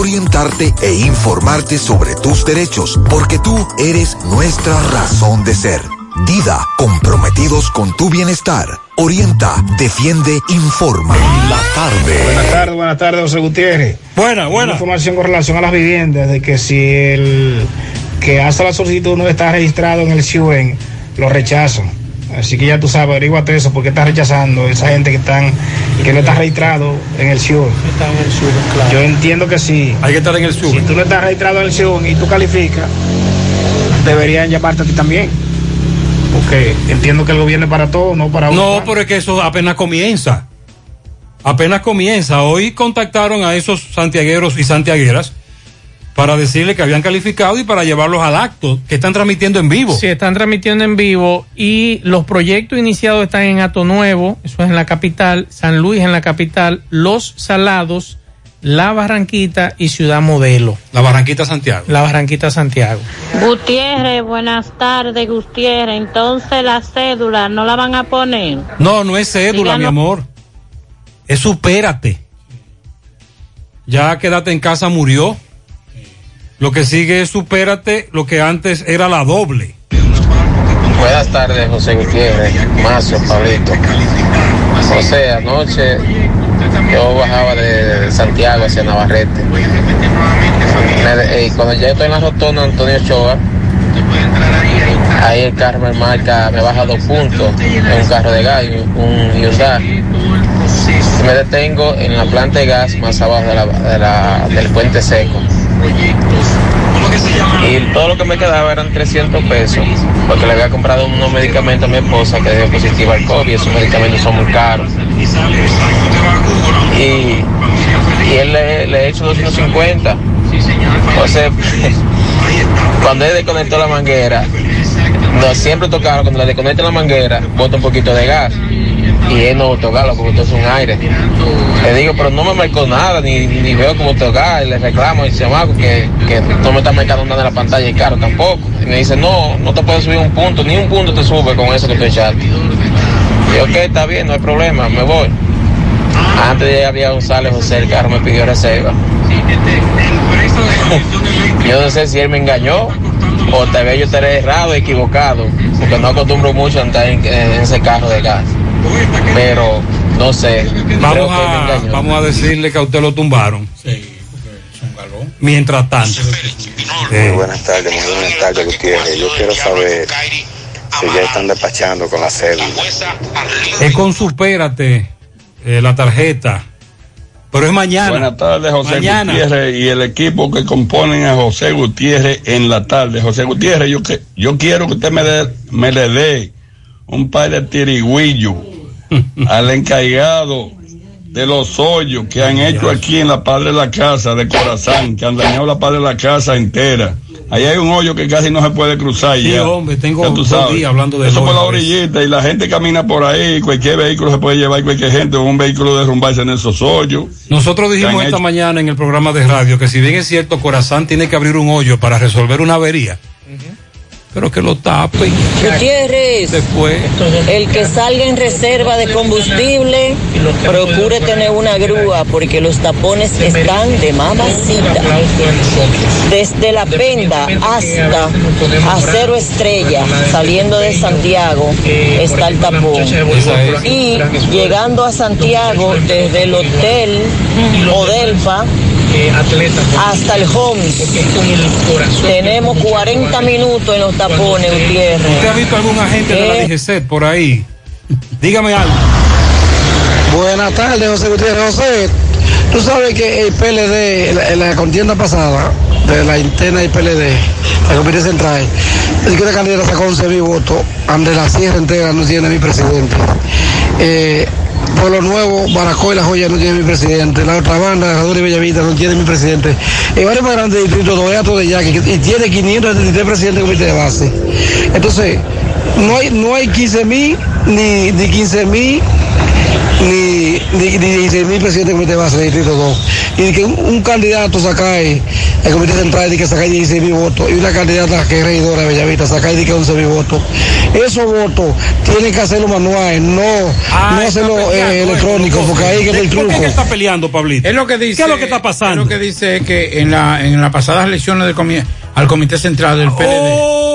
orientarte e informarte sobre tus derechos, porque tú eres nuestra razón de ser. Dida, comprometidos con tu bienestar. Orienta, defiende, informa. La tarde. Buenas tardes, buenas tardes, José Gutiérrez. Buena, buena. Información con relación a las viviendas, de que si el que hace la solicitud no está registrado en el CIUEN, lo rechazan. Así que ya tú sabes, averíguate eso, porque está rechazando esa gente que están que no está registrado en el CIUEN. Yo entiendo que sí. Hay que estar en el CIUEN. Si tú no estás registrado en el CIUEN y tú calificas, deberían llamarte a ti también. Porque entiendo que el gobierno es para todo, no para uno. No, pero es que eso apenas comienza. Apenas comienza. Hoy contactaron a esos santiagueros y santiagueras para decirle que habían calificado y para llevarlos al acto que están transmitiendo en vivo. Sí, están transmitiendo en vivo y los proyectos iniciados están en Ato Nuevo, eso es en la capital, San Luis en la capital, Los Salados, La Barranquita y Ciudad Modelo. La Barranquita Santiago. La Barranquita Santiago. Gutiérrez, buenas tardes, Gutiérrez. Entonces la cédula no la van a poner. No, no es cédula, Díganos. mi amor. Es supérate. Ya quédate en casa murió. Lo que sigue es supérate, lo que antes era la doble. Buenas tardes, José Gutiérrez, Macio, Pablito. José, anoche yo bajaba de Santiago hacia Navarrete. Y cuando ya estoy en la rotonda Antonio Ochoa, ahí el carro me marca, me baja dos puntos, es un carro de gas, un Hyundai. Me detengo en la planta de gas más abajo de la- del puente seco. Y todo lo que me quedaba eran 300 pesos, porque le había comprado unos medicamentos a mi esposa que dio positiva al COVID esos medicamentos son muy caros. Y, y él le, le he hecho 250. Entonces, cuando él desconectó la manguera, no, siempre tocaba, cuando le desconecta la manguera, bota un poquito de gas. Y él no botó gas, lo que botó es un aire. Le digo, pero no me marcó nada, ni, ni veo cómo tocar. Y le reclamo y dice, "Mago, que, que no me está marcando nada en la pantalla y caro tampoco. Y me dice, no, no te puedes subir un punto, ni un punto te sube con eso que estoy echando. Y yo, ok, está bien, no hay problema, me voy. Antes de llegar a González José, el carro me pidió reserva. yo no sé si él me engañó o tal vez yo estaré errado, equivocado, porque no acostumbro mucho a andar en ese carro de gas. Pero no sé. creo Vamos a, engañó. vamos a decirle que a usted lo tumbaron. Mientras tanto. Muy buenas tardes, muy buenas tardes, Gutiérrez. Yo quiero saber si ya están despachando con la cédula. Es con supérate eh, la tarjeta. Pero es mañana. Buenas tardes, José Mañana. Gutiérrez y el equipo que componen a José Gutiérrez en la tarde. José Gutiérrez, yo, que, yo quiero que usted me, dé- me le dé un par de tirigüillos al encargado de los hoyos que han hecho aquí en la Padre de la Casa de Corazán, que han dañado la Padre de la Casa entera. Ahí hay un hoyo que casi no se puede cruzar Sí, ya. hombre, tengo Ya tú sabes. días hablando de Eso por la hoyos. orillita y la gente camina por ahí, cualquier vehículo se puede llevar, cualquier gente, un vehículo derrumbarse en esos hoyos. Nosotros dijimos esta hecho- mañana en el programa de radio que si bien es cierto, Corazán tiene que abrir un hoyo para resolver una avería, pero que lo tape. Gutiérrez, Después. el que salga en reserva de combustible, procure tener una grúa porque los tapones están de mamacita. Desde la Penda hasta Acero Estrella, saliendo de Santiago, está el tapón. Y llegando a Santiago, desde el hotel Odelfa hasta el Homes, tenemos 40 minutos en los tapones, Gutiérrez. ¿Usted ha visto algún agente de la Eh, DGC por ahí? Dígame algo. Buenas tardes, José Gutiérrez. José, tú sabes que el PLD, en la, la contienda pasada, de la interna del PLD, la Comité Central, el que una candidata sacó 11 mil votos, ante la sierra entera no tiene mi presidente. Eh, por lo nuevo, Baracoy La Joya no tiene mi presidente. La otra banda, Rador y Bellavista, no tiene mi presidente. El barrio más grande del distrito, Dobeato de Yaque, y tiene 573 presidentes de comité de base. Entonces, no hay, no hay 15 mil, ni, ni 15 mil, ni, ni, ni 16 mil presidentes de comité de base del distrito 2. Y que un, un candidato saca el, el comité central y que saca 16 mil votos, y una candidata que es regidora de Bellavista saca y que 11 mil votos. Esos votos tienen que hacerlo manual, no, no hacerlo eh, electrónico, porque ahí que está el ¿Por truco. qué que está peleando, Pablito? Es lo que dice. ¿Qué es lo que está pasando? Es lo que dice que en, la, en las pasadas elecciones del comi- al Comité Central del PLD. Oh.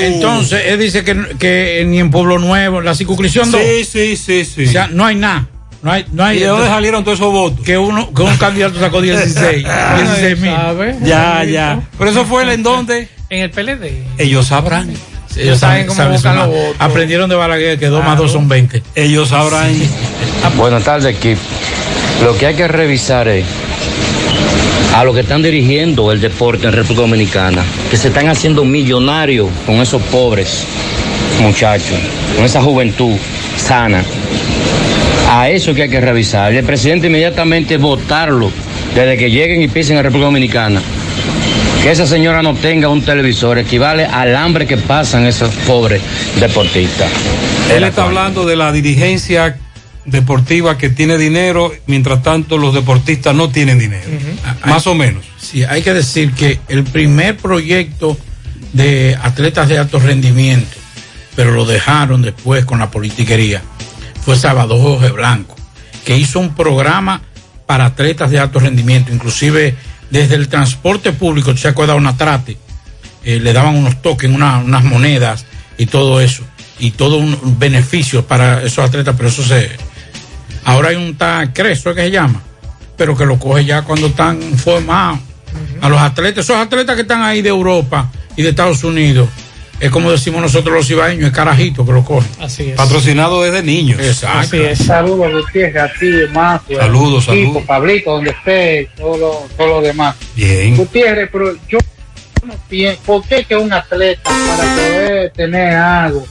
Entonces, él dice que, que ni en Pueblo Nuevo, la circunscripción 2. Sí, sí, sí, sí. O sea, no hay nada. No hay, no hay, ¿Y de dónde salieron todos esos votos? Que, uno, que un candidato sacó 16. 16 mil. Ya, ya. Pero eso fue en dónde? En el PLD. Ellos sabrán. Ellos saben cómo los votos. Aprendieron de Balaguer que 2 más 2 son 20. Ellos sabrán. Buenas tardes, equipo. Lo que hay que revisar es a los que están dirigiendo el deporte en República Dominicana, que se están haciendo millonarios con esos pobres muchachos, con esa juventud sana. A eso que hay que revisar. Y el presidente inmediatamente votarlo desde que lleguen y pisen a República Dominicana. Que esa señora no tenga un televisor equivale al hambre que pasan esos pobres deportistas. Él está hablando de la dirigencia deportiva que tiene dinero, mientras tanto los deportistas no tienen dinero. Más o menos. Sí, hay que decir que el primer proyecto de atletas de alto rendimiento, pero lo dejaron después con la politiquería, fue Salvador Jorge Blanco, que hizo un programa para atletas de alto rendimiento, inclusive desde el transporte público, ¿se acuerda una trate? Eh, le daban unos una- unas monedas y todo eso, y todo un beneficio para esos atletas, pero eso se... Ahora hay un tal Creso que se llama, pero que lo coge ya cuando están formados. A los atletas, esos atletas que están ahí de Europa y de Estados Unidos, es como decimos nosotros los ibaeños, es carajito que lo cogen. Así es. Patrocinado desde niños. Exacto. Saludos, Gutiérrez, a ti, Mazo. Saludos, equipo, saludos. Pablito, donde esté, todo lo, todo lo demás. Bien. Gutiérrez, pero yo no pienso, ¿por qué que un atleta para poder tener algo,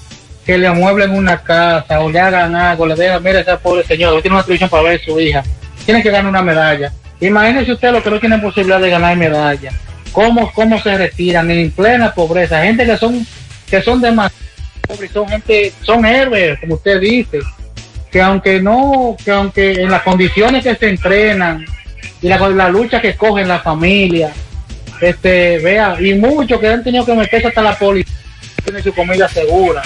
que le amueblen una casa o le hagan algo, le dejan, mira esa pobre señora, tiene una televisión para ver su hija, tiene que ganar una medalla? Imagínese usted los que no tienen posibilidad de ganar medalla. ¿Cómo, cómo se retiran en plena pobreza? Gente que son, que son demasiado pobres, son gente, son héroes, como usted dice que aunque no, que aunque en las condiciones que se entrenan y la, la lucha que cogen la familia, este, vea, y muchos que han tenido que meterse hasta la policía, tienen su comida segura,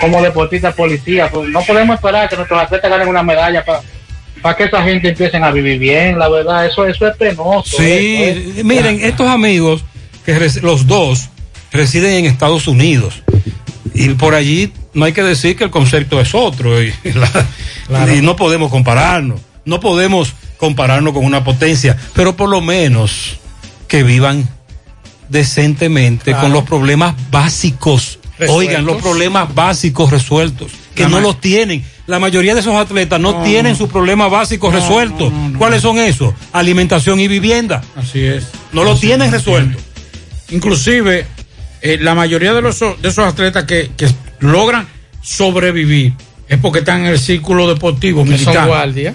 como deportistas policía, pues no podemos esperar que nuestros atletas ganen una medalla para que esa gente empiecen a vivir bien, la verdad, eso, eso es penoso. Sí, eso es- miren, estos amigos, que los dos residen en Estados Unidos. Y por allí no hay que decir que el concepto es otro. Y, la- y no podemos compararnos. No podemos compararnos con una potencia. Pero por lo menos que vivan decentemente Claro. con los problemas básicos. Resueltos. Oigan, los problemas básicos resueltos. Que La no los tienen. La mayoría de esos atletas no, No, tienen no. sus problemas básicos No, resueltos. no, no, no. ¿Cuáles son esos? Alimentación y vivienda. Así es. No lo tienen es. resuelto. Inclusive, eh, la mayoría de, los, de esos atletas que, que logran sobrevivir es porque están en el círculo deportivo militar. son guardias.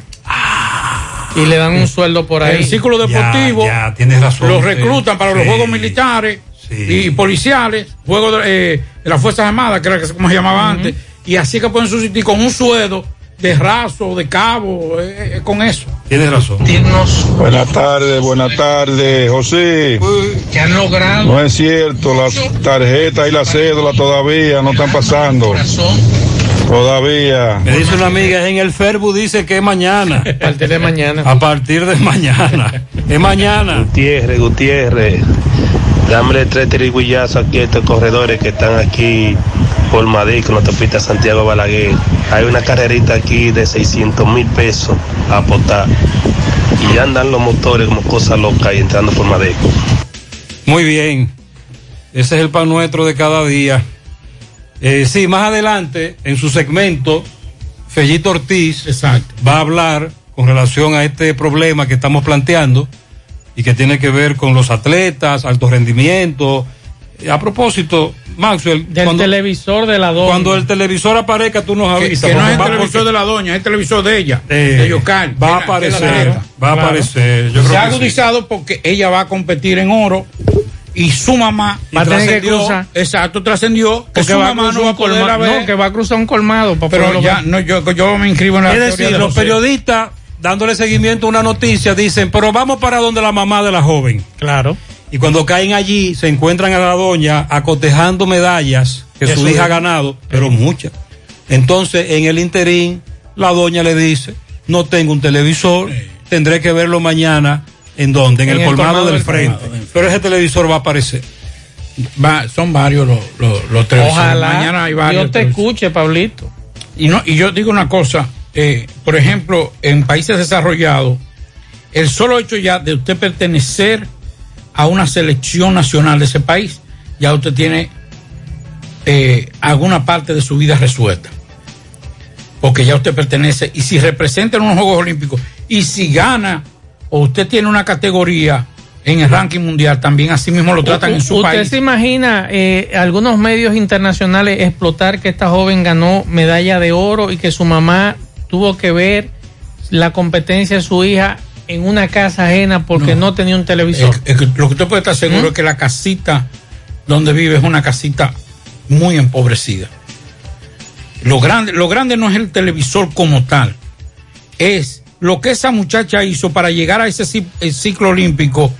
y le dan un sueldo por ahí. El círculo deportivo Ya, ya, tienes razón, los sí, reclutan para los sí, juegos militares y policiales, juegos de, eh, de las Fuerzas Armadas, que era que- como se llamaba antes, y así que pueden subsistir con un sueldo de raso, de cabo, eh, eh, con eso. Tienes razón. Buenas tardes, buenas tardes, José. Que han logrado. No es cierto, las tarjetas y la cédula todavía no están pasando. Todavía. Me dice una amiga en el Ferbu, dice que es mañana. A partir de mañana. A partir de mañana. Es mañana. Gutiérrez, Gutiérrez, dámele tres tiriguillazos aquí a estos corredores que están aquí por Madrid con la autopista Santiago Balaguer. Hay una carrerita aquí de 600 mil pesos a apostar. Y ya andan los motores como cosas locas y entrando por Madrid. Muy bien. Ese es el pan nuestro de cada día. Eh, sí, más adelante, en su segmento Fellito Ortiz va a hablar con relación a este problema que estamos planteando y que tiene que ver con los atletas, alto rendimiento. A propósito, Maxwell, Del cuando, televisor de la doña. cuando el televisor aparezca, tú nos Que, avisas. que no porque es el televisor porque- de la doña, es el televisor de ella, Eh, de Yocal. va a que que aparecer, va a aparecer, yo creo Se ha que sí. agudizado porque ella va a competir en oro y su mamá Va a tener que trascendió- cruzar. Exacto, trascendió que Porque su va a mamá cruzar no va a un poder colmado. ver. No, que va a cruzar un colmado para pero ya, no, yo, yo me inscribo en la Es decir, de los periodistas dándole seguimiento a una noticia dicen, pero vamos para donde la mamá de la joven. Claro. Y cuando caen allí, se encuentran a la doña acotejando medallas que Eso su hija es. ha ganado, pero muchas. Entonces, en el interín, la doña le dice, no tengo un televisor, tendré que verlo mañana. ¿En dónde? En, el, colmado, del, frente. Pero ese televisor va a aparecer. Va- son varios los, los, los televisores. Ojalá Mañana hay varios. Dios te escuche, Pablito. Y, no, y yo digo una cosa, eh, por ejemplo, en países desarrollados, el solo hecho ya de usted pertenecer a una selección nacional de ese país, ya usted tiene eh, alguna parte de su vida resuelta. Porque ya usted pertenece, y si representa en unos Juegos Olímpicos, y si gana, o usted tiene una categoría en el ranking mundial, también así mismo lo tratan en su ¿Usted país. se imagina eh, algunos medios internacionales explotar que esta joven ganó medalla de oro y que su mamá tuvo que ver la competencia de su hija en una casa ajena porque no, tenía un televisor? Es lo que usted puede estar seguro es que la casita donde vive es una casita muy empobrecida. Lo grande, lo grande no es el televisor como tal, es lo que esa muchacha hizo para llegar a ese ciclo olímpico,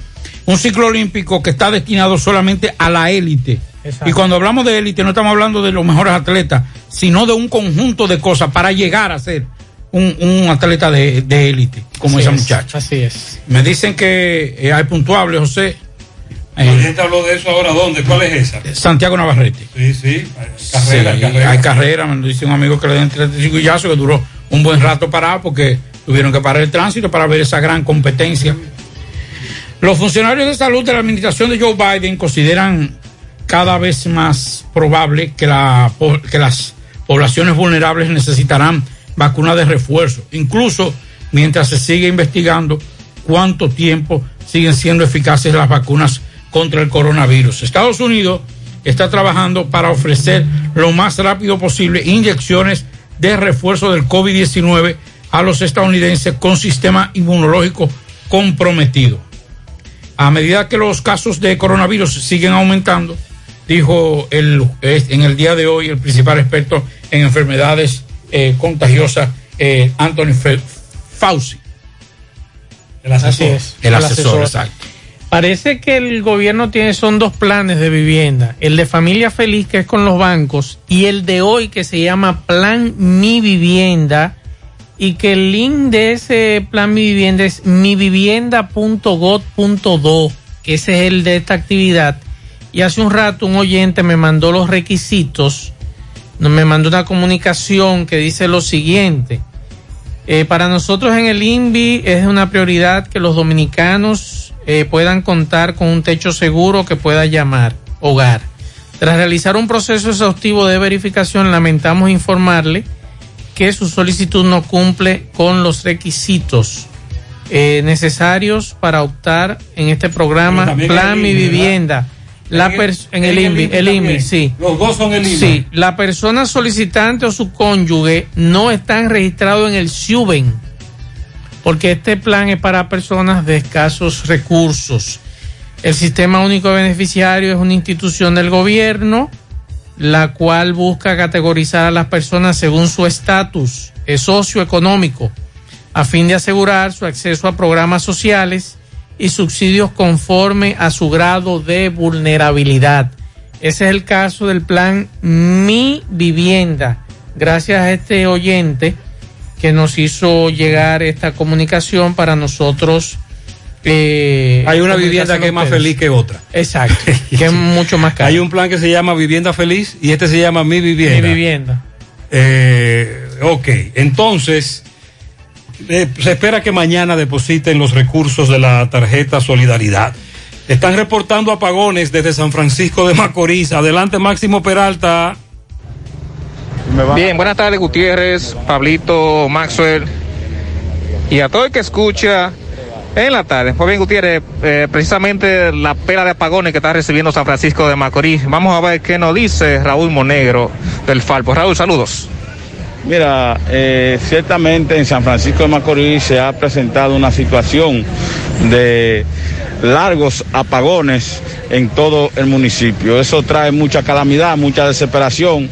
un ciclo olímpico que está destinado solamente a la élite. Exacto. Y cuando hablamos de élite no estamos hablando de los mejores atletas, sino de un conjunto de cosas para llegar a ser un, un atleta de de élite, como Así esa es, muchacha. Así es. Me dicen que eh, hay puntuables, José. La gente habló de eso ahora, ¿dónde? ¿Cuál es esa? Santiago Navarrete. Sí, sí, Sí, carrera, carrera. Hay carrera, me lo dice un amigo que le den 35 guillazos que duró un buen rato parado porque tuvieron que parar el tránsito para ver esa gran competencia. Los funcionarios de salud de la administración de Joe Biden consideran cada vez más probable que, la, que las poblaciones vulnerables necesitarán vacunas de refuerzo, incluso mientras se sigue investigando cuánto tiempo siguen siendo eficaces las vacunas contra el coronavirus. Estados Unidos está trabajando para ofrecer lo más rápido posible inyecciones de refuerzo del COVID-19 a los estadounidenses con sistema inmunológico comprometido. A medida que los casos de coronavirus siguen aumentando, dijo en el día de hoy el principal experto en enfermedades eh, contagiosas, eh, Anthony Fauci. El Así es. El asesor, exacto. Parece que el gobierno tiene son dos planes de vivienda, el de familia feliz que es con los bancos y el de hoy que se llama Plan Mi Vivienda y que el link de ese Plan Mi Vivienda es mivivienda.gov.do, que ese es el de esta actividad. Y hace un rato un oyente me mandó los requisitos, me mandó una comunicación que dice lo siguiente. Eh, para nosotros en el INVI es una prioridad que los dominicanos eh, puedan contar con un techo seguro que pueda llamar hogar. Tras realizar un proceso exhaustivo de verificación, lamentamos informarle que su solicitud no cumple con los requisitos eh, necesarios para optar en este programa Plan Mi INVI, ¿verdad? La En el- en INVI, el INVI, sí. Los dos son el INVI. Sí, la persona solicitante o su cónyuge no están registrados en el SUBEN, porque este plan es para personas de escasos recursos. El Sistema Único de Beneficiarios es una institución del gobierno, la cual busca categorizar a las personas según su estatus socioeconómico, a fin de asegurar su acceso a programas sociales y subsidios conforme a su grado de vulnerabilidad. Ese es el caso del plan Mi Vivienda. Gracias a este oyente que nos hizo llegar esta comunicación para nosotros. eh, Hay una vivienda que es más feliz que otra. Exacto, que es mucho más caro. Hay un plan que se llama Vivienda Feliz y este se llama Mi Vivienda. Mi vivienda. Eh, ok, entonces eh, se espera que mañana depositen los recursos de la tarjeta Solidaridad. Están reportando apagones desde San Francisco de Macorís. Adelante, Máximo Peralta. Bien, buenas tardes Gutiérrez, Pablito, Maxwell y a todo el que escucha en la tarde. Pues bien Gutiérrez, eh, precisamente la pela de apagones que está recibiendo San Francisco de Macorís. Vamos a ver qué nos dice Raúl Monegro del Falpo. Raúl, saludos. Mira, eh, ciertamente en San Francisco de Macorís se ha presentado una situación de largos apagones en todo el municipio. Eso trae mucha calamidad, mucha desesperación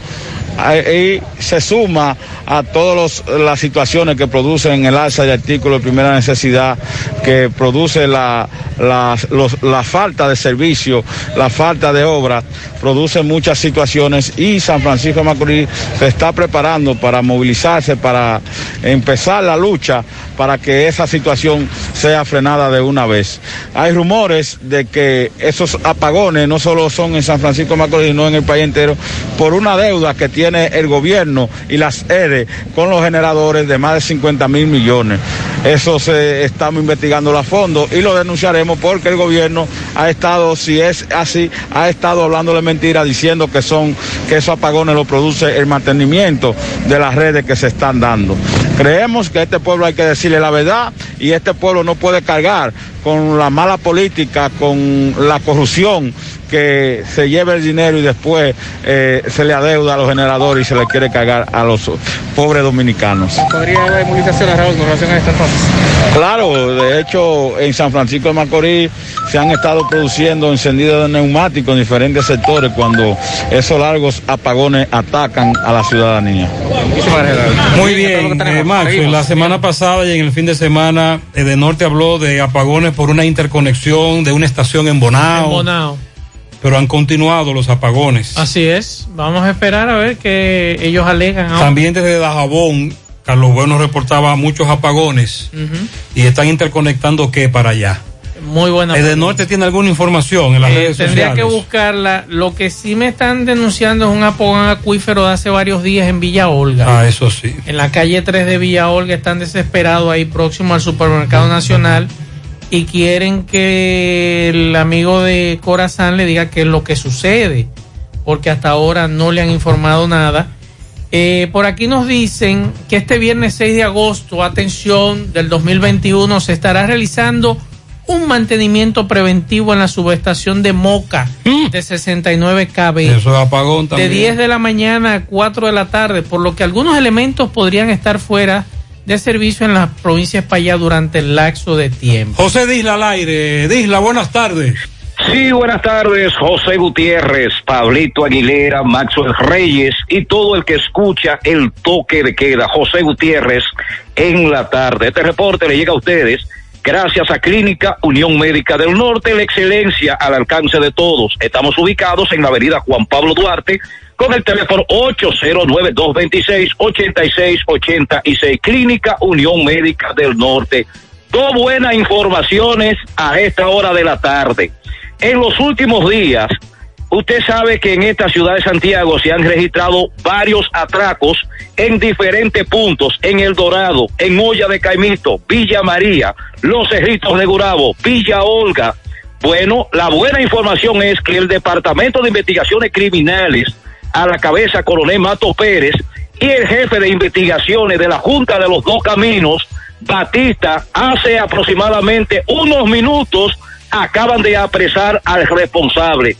y se suma a todas las situaciones que producen el alza de artículos de primera necesidad, que produce la, la, la falta de servicio, la falta de obras, produce muchas situaciones y San Francisco de Macorís se está preparando para movilizarse, para empezar la lucha para que esa situación sea frenada de una vez. Hay rumores de que esos apagones no solo son en San Francisco de Macorís, sino en el país entero, por una deuda que tiene el gobierno y las EDE con los generadores de más de 50 mil millones. Eso se estamos investigando a fondo y lo denunciaremos porque el gobierno ha estado, si es así, ha estado hablándole mentira diciendo que son, que esos apagones lo produce el mantenimiento de las redes que se están dando. Creemos que a este pueblo hay que decirle la verdad y este pueblo no puede cargar con la mala política, con la corrupción que se lleva el dinero y después eh, se le adeuda a los generadores y se le quiere cargar a los pobres dominicanos. ¿Podría haber movilización, Raúl, con relación a esto entonces? Claro, de hecho en San Francisco de Macorís se han estado produciendo encendidos de neumáticos en diferentes sectores cuando esos largos apagones atacan a la ciudadanía. Muy bien, eh, Max, la semana pasada y en el fin de semana, eh, de Norte habló de apagones por una interconexión de una estación en Bonao, En Bonao. pero han continuado los apagones. Así es. Vamos a esperar a ver qué ellos alegan. ahora. También desde Dajabón, Carlos Bueno reportaba muchos apagones y están interconectando qué para allá. Muy buena. ¿El de. Norte tiene alguna información en las Eh, redes tendría sociales? que buscarla. Lo que sí me están denunciando es un apagón acuífero de hace varios días en Villa Olga. Ah, eso sí. En la calle 3 de Villa Olga están desesperados ahí próximo al supermercado nacional y quieren que el amigo de Corazán le diga qué es lo que sucede, porque hasta ahora no le han informado nada. Eh, por aquí nos dicen que este viernes 6 de agosto, atención, del 2021, se estará realizando un mantenimiento preventivo en la subestación de Moca de 69 kV Eso es apagón de también. 10 de la mañana a 4 de la tarde, por lo que algunos elementos podrían estar fuera de servicio en las provincias para allá durante el lapso de tiempo. José Disla al aire. Disla, buenas tardes. Sí, buenas tardes, José Gutiérrez, Pablito Aguilera, Maxwell Reyes y todo el que escucha el toque de queda. José Gutiérrez en la tarde. Este reporte le llega a ustedes gracias a Clínica Unión Médica del Norte, la excelencia al alcance de todos. Estamos ubicados en la avenida Juan Pablo Duarte con el teléfono 809-226-8686. Clínica Unión Médica del Norte. Dos buenas informaciones a esta hora de la tarde. En los últimos días, usted sabe que en esta ciudad de Santiago se han registrado varios atracos en diferentes puntos, en El Dorado, en Olla de Caimito, Villa María, Los Cerritos de Gurabo, Villa Olga. Bueno, la buena información es que el Departamento de Investigaciones Criminales, a la cabeza coronel Mato Pérez, y el jefe de investigaciones de la Junta de los Dos Caminos, Batista, hace aproximadamente unos minutos acaban de apresar al responsable.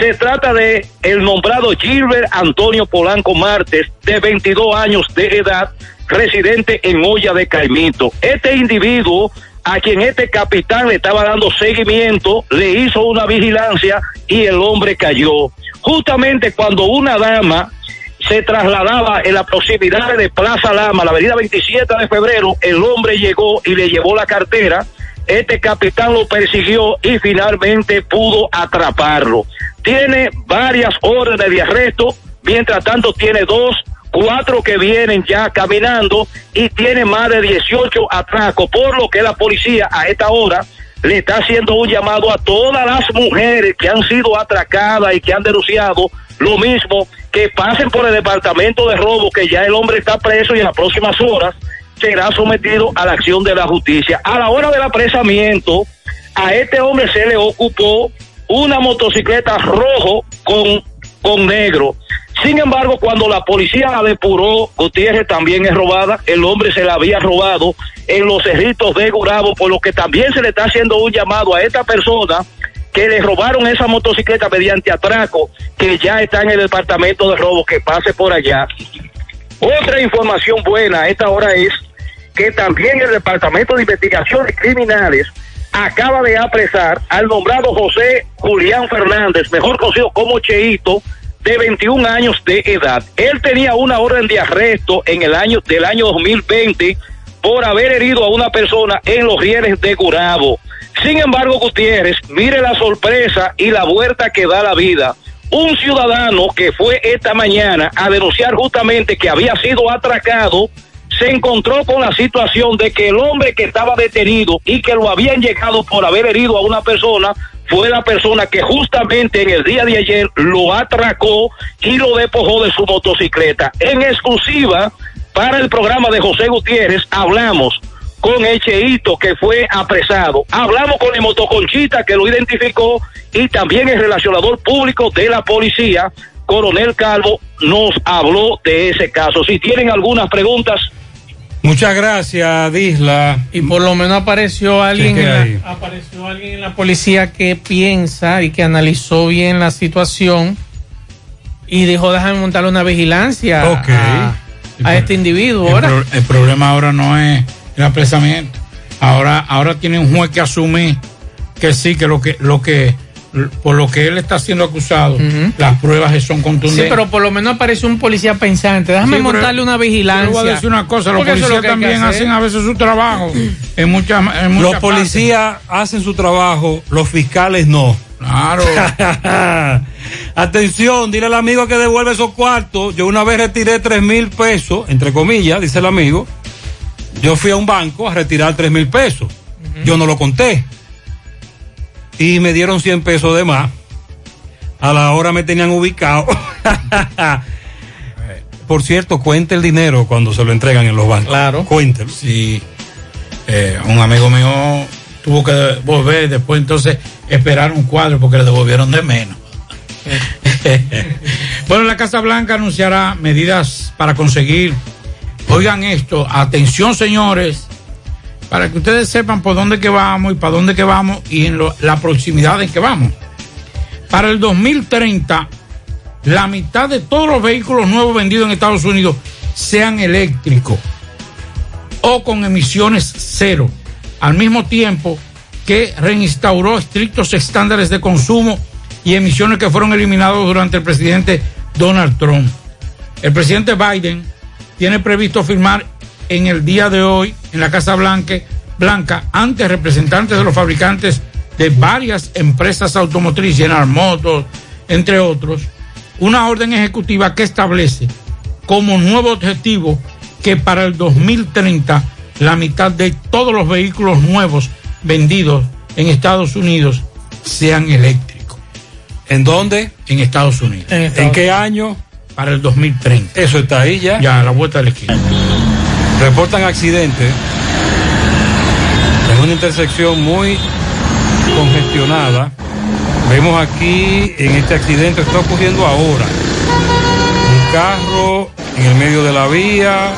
Se trata de el nombrado Gilbert Antonio Polanco Martes, de 22 años de edad, residente en Olla de Caimito. Este individuo, a quien este capitán le estaba dando seguimiento, le hizo una vigilancia y el hombre cayó. Justamente cuando una dama se trasladaba en la proximidad de Plaza Lama, la avenida 27 de febrero, el hombre llegó y le llevó la cartera. Este capitán lo persiguió y finalmente pudo atraparlo. Tiene varias órdenes de arresto, mientras tanto tiene dos, cuatro que vienen ya caminando y tiene más de 18 atracos, por lo que la policía a esta hora le está haciendo un llamado a todas las mujeres que han sido atracadas y que han denunciado lo mismo, que pasen por el departamento de robo, que ya el hombre está preso y en las próximas horas será sometido a la acción de la justicia. A la hora del apresamiento, a este hombre se le ocupó una motocicleta rojo con, con negro. Sin embargo, cuando la policía la depuró, Gutiérrez también es robada, el hombre se la había robado en los cerritos de Gurabo, por lo que también se le está haciendo un llamado a esta persona que le robaron esa motocicleta mediante atraco, que ya está en el departamento de robo, que pase por allá. Otra información buena esta hora es que también el Departamento de Investigaciones Criminales acaba de apresar al nombrado José Julián Fernández, mejor conocido como Cheito, de 21 años de edad. Él tenía una orden de arresto en el año del año 2020 por haber herido a una persona en los rieles de Gurabo. Sin embargo, Gutiérrez, mire la sorpresa y la vuelta que da la vida. Un ciudadano que fue esta mañana a denunciar justamente que había sido atracado, se encontró con la situación de que el hombre que estaba detenido y que lo habían llegado por haber herido a una persona fue la persona que justamente en el día de ayer lo atracó y lo despojó de su motocicleta. En exclusiva para el programa de José Gutiérrez hablamos con el que fue apresado. Hablamos con el motoconchita que lo identificó y también el relacionador público de la policía, Coronel Calvo, nos habló de ese caso. Si tienen algunas preguntas, Muchas gracias, Disla. Y por lo menos apareció alguien, en la, apareció alguien en la policía que piensa y que analizó bien la situación y dijo, déjame montarle una vigilancia a, a este individuo. El, ahora. pro- el problema ahora no es el apresamiento. Ahora, ahora tiene un juez que asumir que sí, que lo que, lo que, por lo que él está siendo acusado, las pruebas son Sí, contundentes. pero por lo menos apareció un policía pensante. Déjame Sí, montarle una vigilancia. Yo voy a decir una cosa, los policías lo también hacen a veces su trabajo. En muchas, en muchas Los policías hacen su trabajo, los fiscales no. Claro. Atención, dile al amigo que devuelve esos cuartos. Yo una vez retiré tres mil pesos, entre comillas, dice el amigo. Yo fui a un banco a retirar tres mil pesos. Yo no lo conté. Y me dieron 100 pesos de más. A la hora me tenían ubicado. Por cierto, cuente el dinero cuando se lo entregan en los bancos. Claro. Cuéntelo. Sí. Eh, un amigo mío tuvo que devolver, después entonces esperar un cuadro porque le devolvieron de menos. bueno, la Casa Blanca anunciará medidas para conseguir, oigan esto, atención señores, para que ustedes sepan por dónde que vamos y para dónde que vamos y en la proximidad en que vamos. Para el 2030, la mitad de todos los vehículos nuevos vendidos en Estados Unidos sean eléctricos o con emisiones cero, al mismo tiempo que reinstauró estrictos estándares de consumo y emisiones que fueron eliminados durante el presidente Donald Trump. El presidente Biden tiene previsto firmar en el día de hoy en la Casa Blanca, Blanca ante representantes de los fabricantes de varias empresas automotrices, General Motors, entre otros, una orden ejecutiva que establece como nuevo objetivo que para el 2030 la mitad de todos los vehículos nuevos vendidos en Estados Unidos sean eléctricos. ¿En dónde? En Estados Unidos. ¿En qué año? Para el 2030. Eso está ahí ya. Ya, a la vuelta de la esquina. Reportan accidentes en una intersección muy congestionada. Vemos aquí en este accidente está ocurriendo ahora. Un carro en el medio de la vía.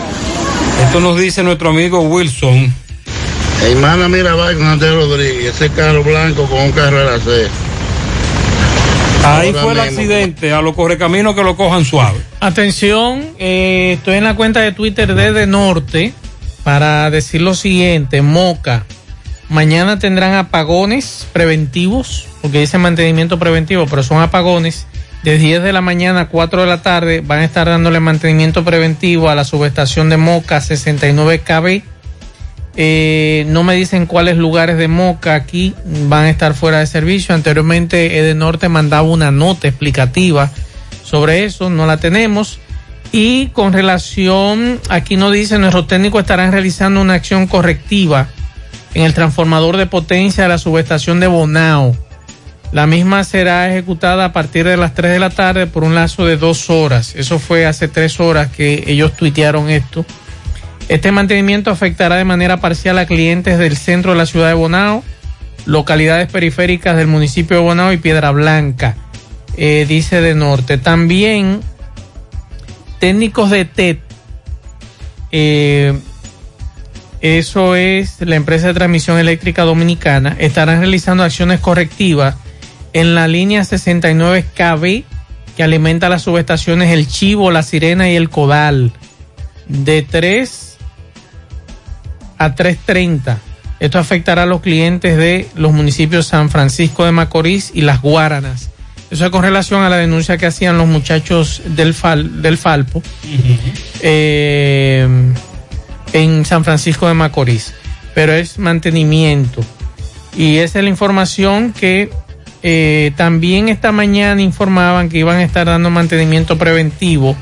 Esto nos dice nuestro amigo Wilson. Hermana Mirabal con Andrés Rodríguez, ese carro blanco con un carro de la C. Ahí fue el accidente. A los correcaminos que lo cojan suave. Atención, eh, estoy en la cuenta de Twitter de De Norte para decir lo siguiente, Moca, mañana tendrán apagones preventivos, porque dice mantenimiento preventivo, pero son apagones. De 10 de la mañana a 4 de la tarde van a estar dándole mantenimiento preventivo a la subestación de Moca 69 KB. Eh, no me dicen cuáles lugares de Moca aquí van a estar fuera de servicio. Anteriormente Edenorte mandaba una nota explicativa sobre eso, no la tenemos. Y con relación, aquí nos dice, nuestros técnicos estarán realizando una acción correctiva en el transformador de potencia de la subestación de Bonao. La misma será ejecutada a partir de las 3 de la tarde por un lazo de dos horas. Eso fue hace tres horas que ellos tuitearon esto. Este mantenimiento afectará de manera parcial a clientes del centro de la ciudad de Bonao, localidades periféricas del municipio de Bonao y Piedra Blanca, eh, dice de norte. También técnicos de TED, eh, eso es la empresa de transmisión eléctrica dominicana, estarán realizando acciones correctivas en la línea 69 KB que alimenta las subestaciones El Chivo, La Sirena y El Codal de 3 a 3.30. Esto afectará a los clientes de los municipios San Francisco de Macorís y Las Guaranas. Eso es con relación a la denuncia que hacían los muchachos del, Fal, del Falpo eh, en San Francisco de Macorís. Pero es mantenimiento. Y esa es la información que eh, también esta mañana informaban que iban a estar dando mantenimiento preventivo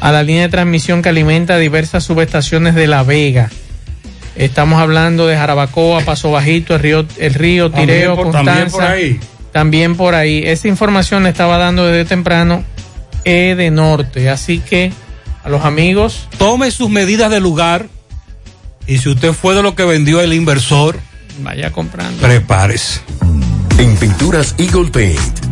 a la línea de transmisión que alimenta diversas subestaciones de La Vega. Estamos hablando de Jarabacoa, Paso Bajito, el río, el río Tireo, por- también Constanza. por ahí. También por ahí. Esa información la estaba dando desde temprano E de Norte. Así que a los amigos. Tome sus medidas de lugar y si usted fue de lo que vendió el inversor, vaya comprando. Prepárese. En Pinturas Eagle Paint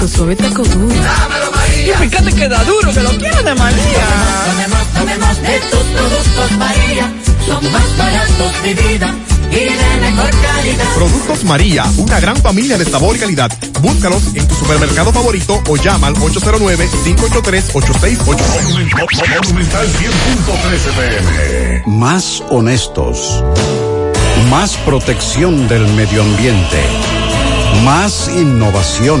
Tu suave taco duro. Dámelo, María. Y fíjate que da duro, que lo quiero de María. Tomemos, tomemos de tus productos, María. Son más baratos de vida y de mejor calidad. Productos María, una gran familia de sabor y calidad. Búscalos en tu supermercado favorito o llama al 809-583-8689. Monumental 100.13 pm. Más honestos. Más protección del medio ambiente. Más innovación.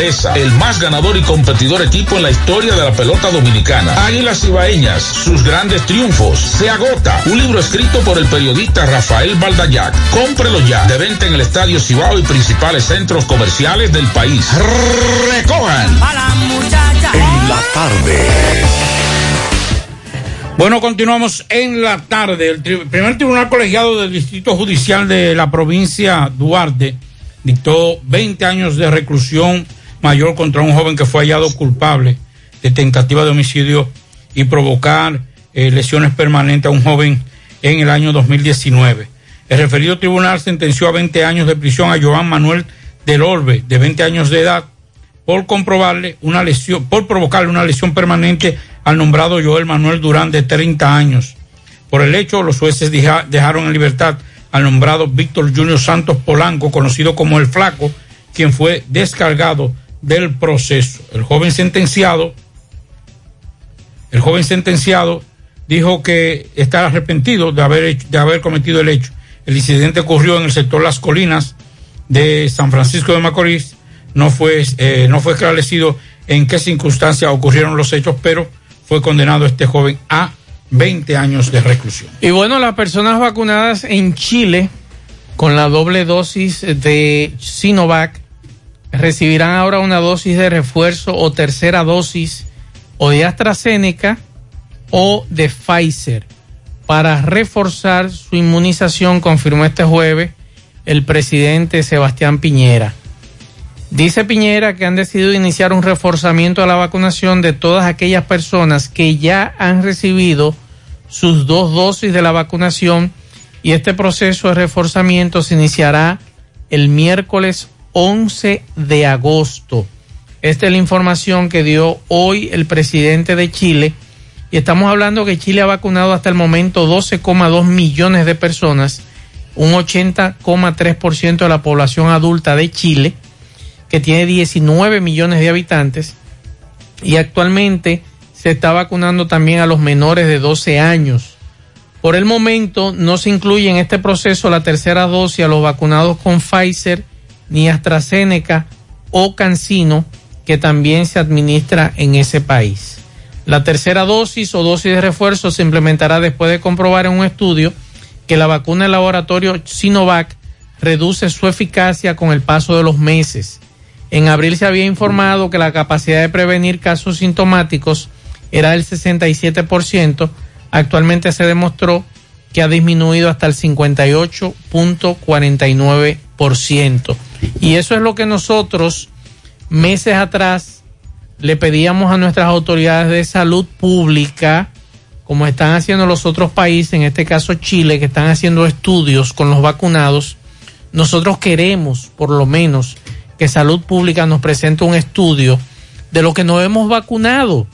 grandeza, el más ganador y competidor equipo en la historia de la pelota dominicana. Águilas Ibaeñas, sus grandes triunfos. Se agota. Un libro escrito por el periodista Rafael Baldayac. Cómprelo ya. De venta en el Estadio Cibao y principales centros comerciales del país. Recojan. En la tarde. Bueno, continuamos en la tarde. El tri- primer tribunal colegiado del Distrito Judicial de la provincia Duarte dictó 20 años de reclusión mayor contra un joven que fue hallado culpable de tentativa de homicidio y provocar eh, lesiones permanentes a un joven en el año 2019. El referido tribunal sentenció a 20 años de prisión a Joan Manuel del Orbe, de 20 años de edad, por comprobarle una lesión, por provocarle una lesión permanente al nombrado Joel Manuel Durán de 30 años. Por el hecho, los jueces deja- dejaron en libertad al nombrado Víctor Junior Santos Polanco, conocido como el Flaco, quien fue descargado del proceso. El joven sentenciado, el joven sentenciado dijo que está arrepentido de haber hecho- de haber cometido el hecho. El incidente ocurrió en el sector Las Colinas de San Francisco de Macorís. No fue, eh, no fue esclarecido en qué circunstancias ocurrieron los hechos, pero fue condenado este joven a 20 años de reclusión. Y bueno, las personas vacunadas en Chile con la doble dosis de Sinovac recibirán ahora una dosis de refuerzo o tercera dosis o de AstraZeneca o de Pfizer para reforzar su inmunización, confirmó este jueves el presidente Sebastián Piñera. Dice Piñera que han decidido iniciar un reforzamiento a la vacunación de todas aquellas personas que ya han recibido sus dos dosis de la vacunación y este proceso de reforzamiento se iniciará el miércoles 11 de agosto. Esta es la información que dio hoy el presidente de Chile y estamos hablando que Chile ha vacunado hasta el momento 12,2 millones de personas, un 80,3% de la población adulta de Chile, que tiene 19 millones de habitantes y actualmente se está vacunando también a los menores de 12 años. Por el momento no se incluye en este proceso la tercera dosis a los vacunados con Pfizer ni AstraZeneca o Cancino, que también se administra en ese país. La tercera dosis o dosis de refuerzo se implementará después de comprobar en un estudio que la vacuna del laboratorio Sinovac reduce su eficacia con el paso de los meses. En abril se había informado que la capacidad de prevenir casos sintomáticos era del 67%, actualmente se demostró que ha disminuido hasta el 58.49%. Y eso es lo que nosotros meses atrás le pedíamos a nuestras autoridades de salud pública, como están haciendo los otros países, en este caso Chile, que están haciendo estudios con los vacunados. Nosotros queremos, por lo menos, que salud pública nos presente un estudio de lo que nos hemos vacunado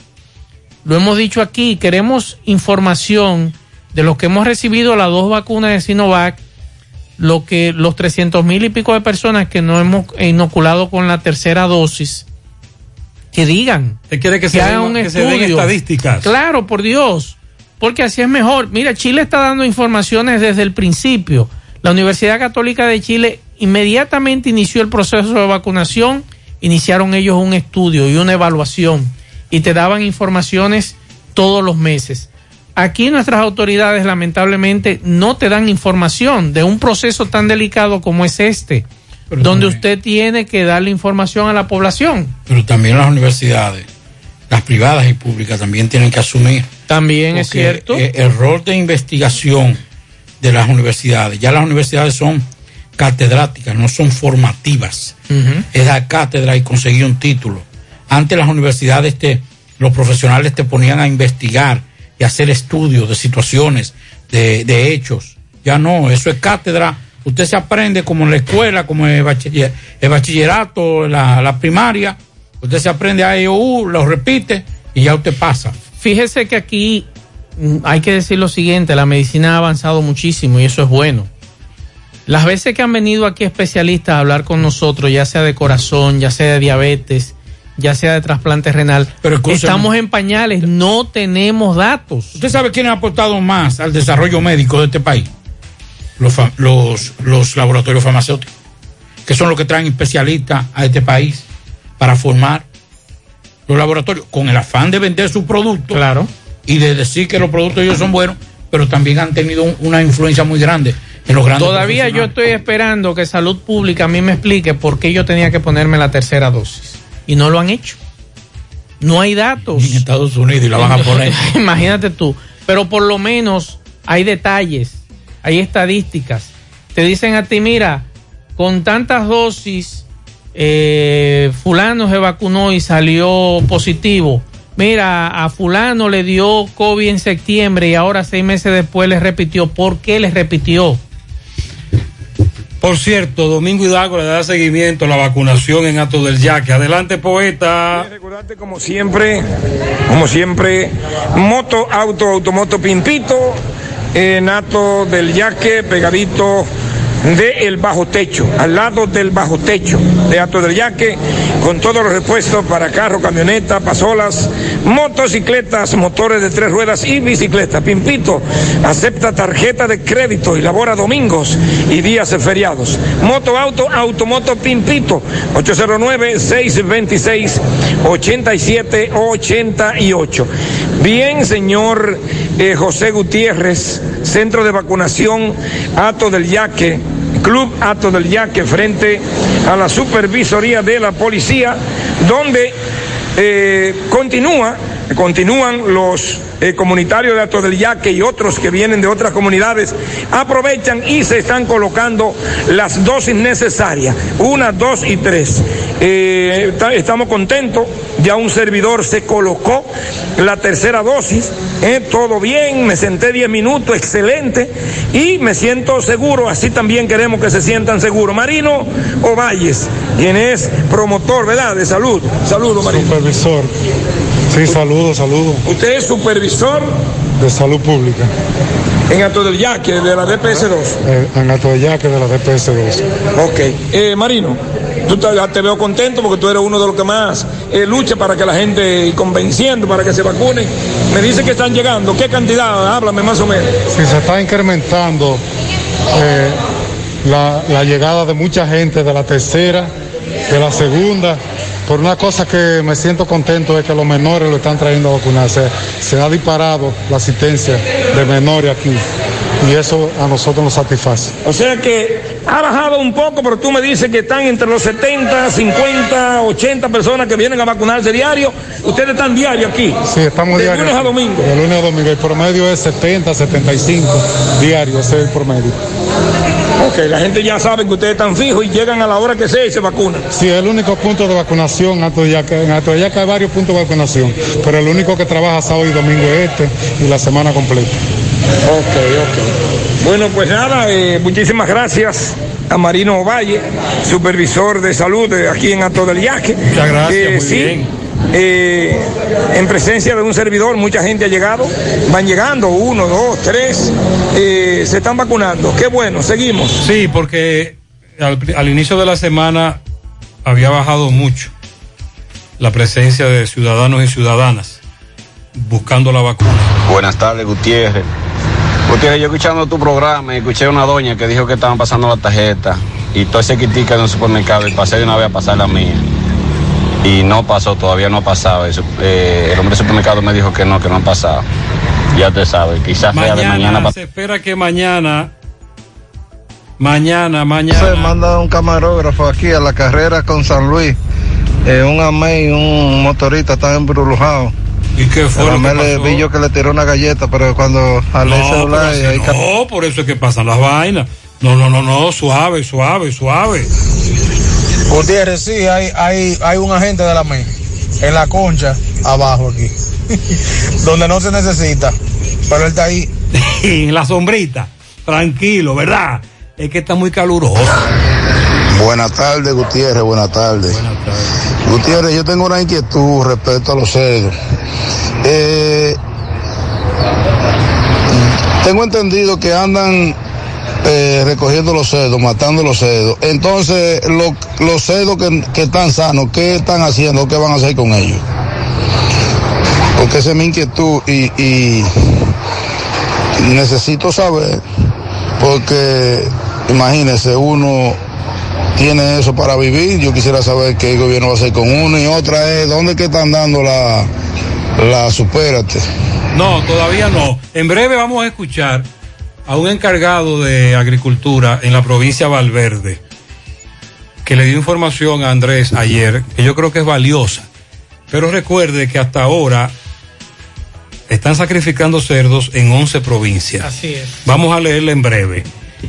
lo hemos dicho aquí, queremos información de los que hemos recibido las dos vacunas de Sinovac, lo que los 300 mil y pico de personas que no hemos inoculado con la tercera dosis, que digan. ¿Te quiere que, se, hagan un que estudio. se den estadísticas? Claro, por Dios, porque así es mejor. Mira, Chile está dando informaciones desde el principio. La Universidad Católica de Chile inmediatamente inició el proceso de vacunación, iniciaron ellos un estudio y una evaluación y te daban informaciones todos los meses. Aquí nuestras autoridades lamentablemente no te dan información de un proceso tan delicado como es este, Pero donde también- usted tiene que darle información a la población. Pero también las universidades, las privadas y públicas, también tienen que asumir. También es cierto. eh, el rol de investigación de las universidades, ya las universidades son catedráticas, no son formativas. Es dar cátedra y conseguir un título. Antes las universidades, te, los profesionales te ponían a investigar y hacer estudios de situaciones, de, hechos. Ya no, eso es cátedra. Usted se aprende como en la escuela, como en el, bachiller- el bachillerato, la, la primaria. Usted se aprende a EU, lo repite y ya usted pasa. Fíjese que aquí mm, hay que decir lo siguiente, la medicina ha avanzado muchísimo y eso es bueno. Las veces que han venido aquí especialistas a hablar con nosotros, ya sea de corazón, ya sea de diabetes, ya sea de trasplante renal, escúcheme. estamos en pañales, no tenemos datos. ¿Usted sabe quién ha aportado más al desarrollo médico de este país? Los, fa- los, los laboratorios farmacéuticos, que son los que traen especialistas a este país para formar los laboratorios con el afán de vender sus productos claro. y de decir que los productos ellos son buenos, pero también han tenido un- una influencia muy grande en los grandes Todavía yo estoy esperando que salud pública a mí me explique por qué yo tenía que ponerme la tercera dosis. Y no lo han hecho. No hay datos. en Estados Unidos y la van a poner. Imagínate tú. Pero por lo menos hay detalles, hay estadísticas. Te dicen a ti, mira, con tantas dosis, eh, fulano se vacunó y salió positivo. Mira, a fulano le dio COVID en septiembre y ahora seis meses después le repitió. ¿Por qué le repitió? Por cierto, Domingo Hidalgo le da seguimiento a la vacunación en Ato del Yaque. Adelante, poeta. Como siempre, como siempre, moto, auto, automoto, pimpito, eh, nato del yaque, pegadito de el bajo techo, al lado del bajo techo de Ato del Yaque, con todos los repuestos para carro, camioneta, pasolas, motocicletas, motores de tres ruedas y bicicleta. Pimpito acepta tarjeta de crédito y labora domingos y días feriados. Moto, auto, automoto, Pimpito, 809-626-8788. Bien, señor eh, José Gutiérrez, Centro de Vacunación Ato del Yaque, Club Ato del Yaque, frente a la supervisoría de la policía, donde eh, continúa Continúan los eh, comunitarios de Alto del Yaque y otros que vienen de otras comunidades, aprovechan y se están colocando las dosis necesarias, una, dos y tres. Eh, ta- estamos contentos, ya un servidor se colocó la tercera dosis, eh, todo bien, me senté 10 minutos, excelente, y me siento seguro, así también queremos que se sientan seguros. Marino Ovalles, quien es promotor, ¿verdad?, de salud. Saludos, Marino. Supervisor. Sí, saludo, saludo. Usted es supervisor De salud pública. en del Yaque, de la DPS 2. eh, en Atoyaque de la DPS 2. Ok. Eh, Marino, tú te, veo contento porque tú eres uno de los que más eh, lucha para que la gente, convenciendo para que se vacunen. Me dice que están llegando. ¿Qué cantidad? Háblame más o menos. Sí, se está incrementando eh, la llegada de mucha gente de la tercera, de la segunda. Por una cosa que me siento contento es que los menores lo están trayendo a vacunarse. Se ha disparado la asistencia de menores aquí y eso a nosotros nos satisface. O sea que ha bajado un poco, pero tú me dices que están entre los 70, 50, 80 personas que vienen a vacunarse diario. Ustedes están diario aquí. Sí, estamos De diarios. lunes a domingo. De lunes a domingo. El promedio es 70, 75 diarios, ese es el promedio. Ok, la gente ya sabe que ustedes están fijos y llegan a la hora que sea y se vacunan. Sí, el único punto de vacunación, en Atoyaca hay varios puntos de vacunación, pero el único que trabaja sábado y domingo es este y la semana completa. Ok, ok. Bueno, pues nada, eh, muchísimas gracias a Marino Valle, supervisor de salud de aquí en Alto del Yaque. Muchas gracias, muy sí, bien. eh, en presencia de un servidor, mucha gente ha llegado, van llegando, uno, dos, tres, eh, se están vacunando. Qué bueno, seguimos. Sí, porque al, al inicio de la semana había bajado mucho la presencia de ciudadanos y ciudadanas buscando la vacuna. Buenas tardes, Gutiérrez. Gutiérrez, yo escuchando tu programa y escuché a una doña que dijo que estaban pasando la tarjeta y todo ese quitica en el supermercado y pasé de una vez a pasar la mía. Y no pasó, todavía no ha pasado. Eso, eh, el hombre del supermercado me dijo que no, que no ha pasado. Ya te sabes, quizás sea de Mañana, mañana. se espera que mañana, mañana, mañana. Se manda un camarógrafo aquí a la carrera con San Luis. Eh, un amén y un motorista están embrulujados. ¿Y qué fue lo que pasó? vi yo que le tiró una galleta, pero cuando al No, celular pero así no, por eso es que pasan las vainas. No, no, no, no, suave, suave, suave. Gutiérrez, sí, hay, hay, hay un agente de la MEI en la concha, abajo aquí, donde no se necesita, pero él está ahí. en la sombrita, tranquilo, ¿verdad? Es que está muy caluroso. Buenas tardes, Gutiérrez, buenas tardes. Gutiérrez, yo tengo una inquietud respecto a los cerdos. Eh, tengo entendido que andan eh, recogiendo los cerdos, matando los cerdos. Entonces, lo- los cerdos que, que están sanos, ¿qué están haciendo? ¿Qué van a hacer con ellos? Porque esa es mi inquietud y, necesito saber, porque imagínese, uno tiene eso para vivir. Yo quisiera saber qué gobierno va a hacer con uno y otra es dónde que están dando la, la supérate. No, todavía no. En breve vamos a escuchar a un encargado de agricultura en la provincia de Valverde que le dio información a Andrés ayer, que yo creo que es valiosa. Pero recuerde que hasta ahora están sacrificando cerdos en 11 provincias. Así es. Vamos a leerla en breve.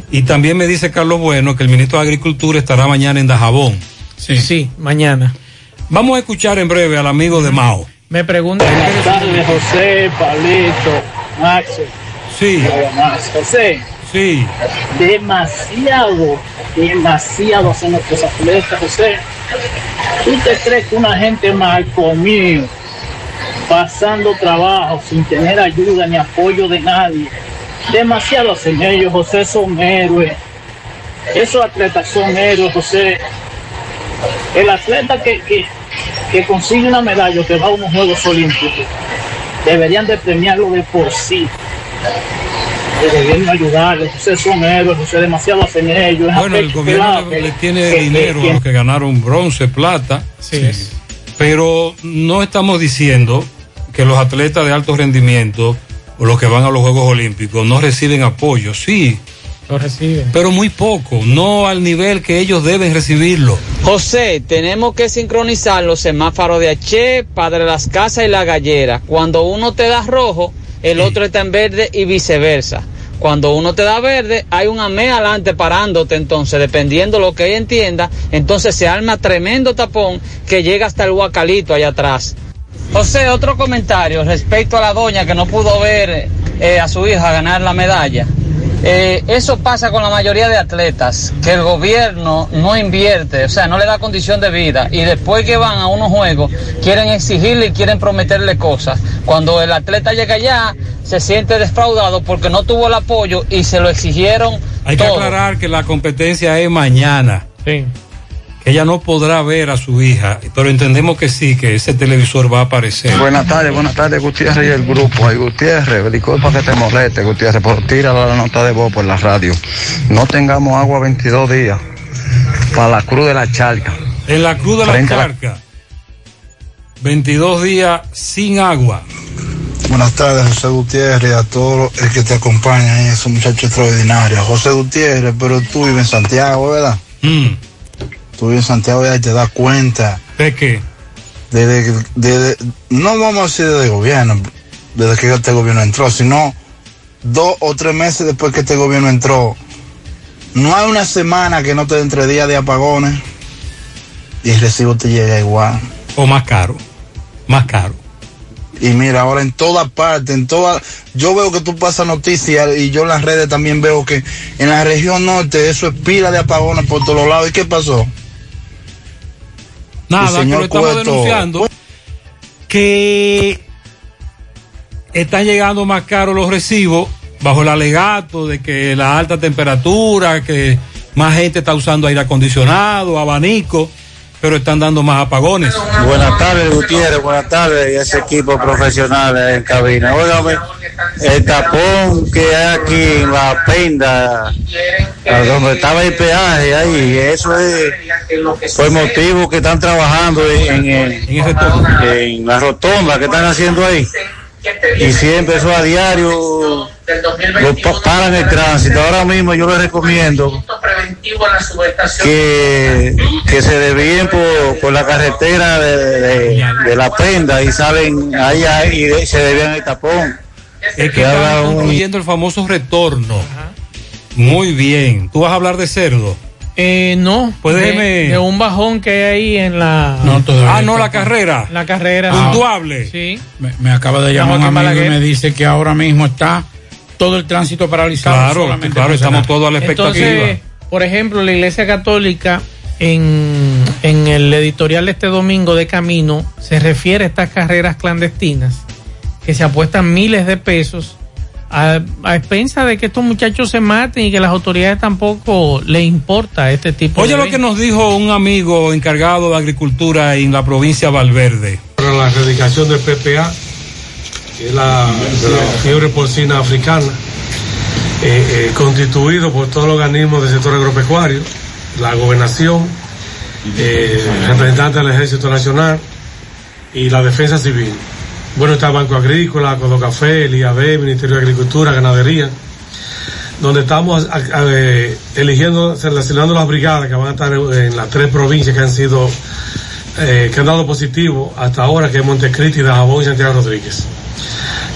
Y también me dice Carlos Bueno que el ministro de Agricultura estará mañana en Dajabón. Sí, mañana. Vamos a escuchar en breve al amigo de Mao. Me pregunta. Buenas tardes, José, Pablito, Maxo. Sí. José. Sí. Demasiado, demasiado hacen nuestros atletas, José. ¿Tú te crees que una gente mal comido, pasando trabajo sin tener ayuda ni apoyo de nadie? Demasiado hacen ellos, José, son héroes. Esos atletas son héroes, José. El atleta que, que, que consigue una medalla o que va a unos Juegos Olímpicos, deberían de premiarlo de por sí. Deberían ayudarles, ustedes son héroes, ustedes demasiado hacen ellos. Bueno, el gobierno le, tiene que- dinero que- a los que ganaron bronce, plata. Sí. Pero no estamos diciendo que los atletas de alto rendimiento o los que van a los Juegos Olímpicos no reciben apoyo. Sí, Lo reciben. pero muy poco, no al nivel que ellos deben recibirlo. José, tenemos que sincronizar los semáforos de H, Padre Las Casas y La Gallera. Cuando uno te da rojo, el otro está en verde y viceversa. Cuando uno te da verde, hay un AME adelante parándote, entonces, dependiendo lo que ella entienda, entonces se arma tremendo tapón que llega hasta el guacalito allá atrás. José, otro comentario respecto a la doña que no pudo ver eh, a su hija ganar la medalla. Eh, eso pasa con la mayoría de atletas, que el gobierno no invierte, o sea, no le da condición de vida y después que van a unos juegos quieren exigirle y quieren prometerle cosas. Cuando el atleta llega allá se siente defraudado porque no tuvo el apoyo y se lo exigieron Hay que aclarar que la competencia es mañana. Sí. Ella no podrá ver a su hija, pero entendemos que sí, que ese televisor va a aparecer. Buenas tardes, buenas tardes, Gutiérrez y el grupo. Ay, Gutiérrez, disculpa que te moleste, Gutiérrez, pero tira la nota de voz por la radio. No tengamos agua 22 días para la cruz de la charca. En la Cruz de la Frente a la- Charca, 22 días sin agua. Buenas tardes, José Gutiérrez, a todos los que te acompañan, esos muchachos extraordinarios. José Gutiérrez, pero tú vives en Santiago, ¿verdad? Tú en Santiago y te das cuenta. ¿De qué? Desde, desde, no vamos a decir desde gobierno, desde que este gobierno entró, sino dos o tres meses después que este gobierno entró. No hay una semana que no te den tres días de apagones y el recibo te llega igual. O más caro, más caro. Y mira, ahora en todas partes, en todas, yo veo que tú pasas noticias y yo en las redes también veo que en la región norte eso es pila de apagones por todos lados. ¿Y qué pasó? Nada, que lo estamos Cueto- denunciando. Que están llegando más caros los recibos bajo el alegato de que la alta temperatura, que más gente está usando aire acondicionado, abanico, pero están dando más apagones. Buenas tardes, Gutiérrez. Buenas tardes. Y ese equipo profesional en cabina. Óigame, el tapón que hay aquí en la penda, donde estaba el peaje, ahí, eso es por motivo que están trabajando en, en, en la rotonda que están haciendo ahí. Y siempre eso a diario lo pa- paran el tránsito. Ahora mismo yo les recomiendo que, que se desvíen por, por la carretera de, de- de la prenda y salen ahí, ahí y se desvían el tapón. Es que un- concluyendo el famoso retorno. Muy bien. ¿Tú vas a hablar de cerdo? Eh, no, Pues de, déjeme- de un bajón que hay ahí en la, Ah, no, la carrera. la carrera. Puntuable. Sí. Me, me acaba de llamar un amigo y me dice que ahora mismo está todo el tránsito paralizado. Claro, solamente claro, estamos todos a la expectativa. Entonces, por ejemplo, la Iglesia Católica en, en el editorial de este domingo de Camino se refiere a estas carreras clandestinas que se apuestan miles de pesos a, a expensa de que estos muchachos se maten y que las autoridades tampoco le importa este tipo Oye de lo que nos dijo un amigo encargado de agricultura en la provincia de Valverde. para la erradicación del PPA, es la, la fiebre porcina africana, eh, eh, constituido por todos los organismos del sector agropecuario, la gobernación, eh, representantes del Ejército Nacional y la Defensa Civil. Bueno, está Banco Agrícola, Codocafé, el IAB, Ministerio de Agricultura, Ganadería, donde estamos eh, eligiendo, seleccionando las brigadas que van a estar en, las tres provincias que han sido que han dado positivo hasta ahora, que es Montecristi, Dajabón y Santiago Rodríguez.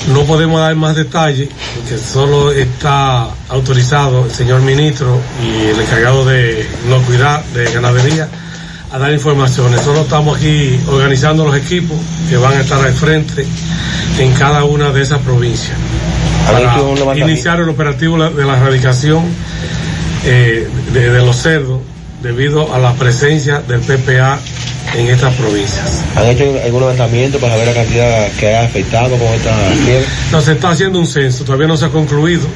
No podemos dar más detalles, porque solo está autorizado el señor ministro y el encargado de inocuidad de ganadería a dar informaciones. Solo estamos aquí organizando los equipos que van a estar al frente en cada una de esas provincias. ¿Han Para iniciar el operativo de la erradicación eh, de, de los cerdos debido a la presencia del PPA en estas provincias. ¿Han hecho algún levantamiento para ver la cantidad que ha afectado con esta fiebre? No, se está haciendo un censo, todavía no se ha concluido,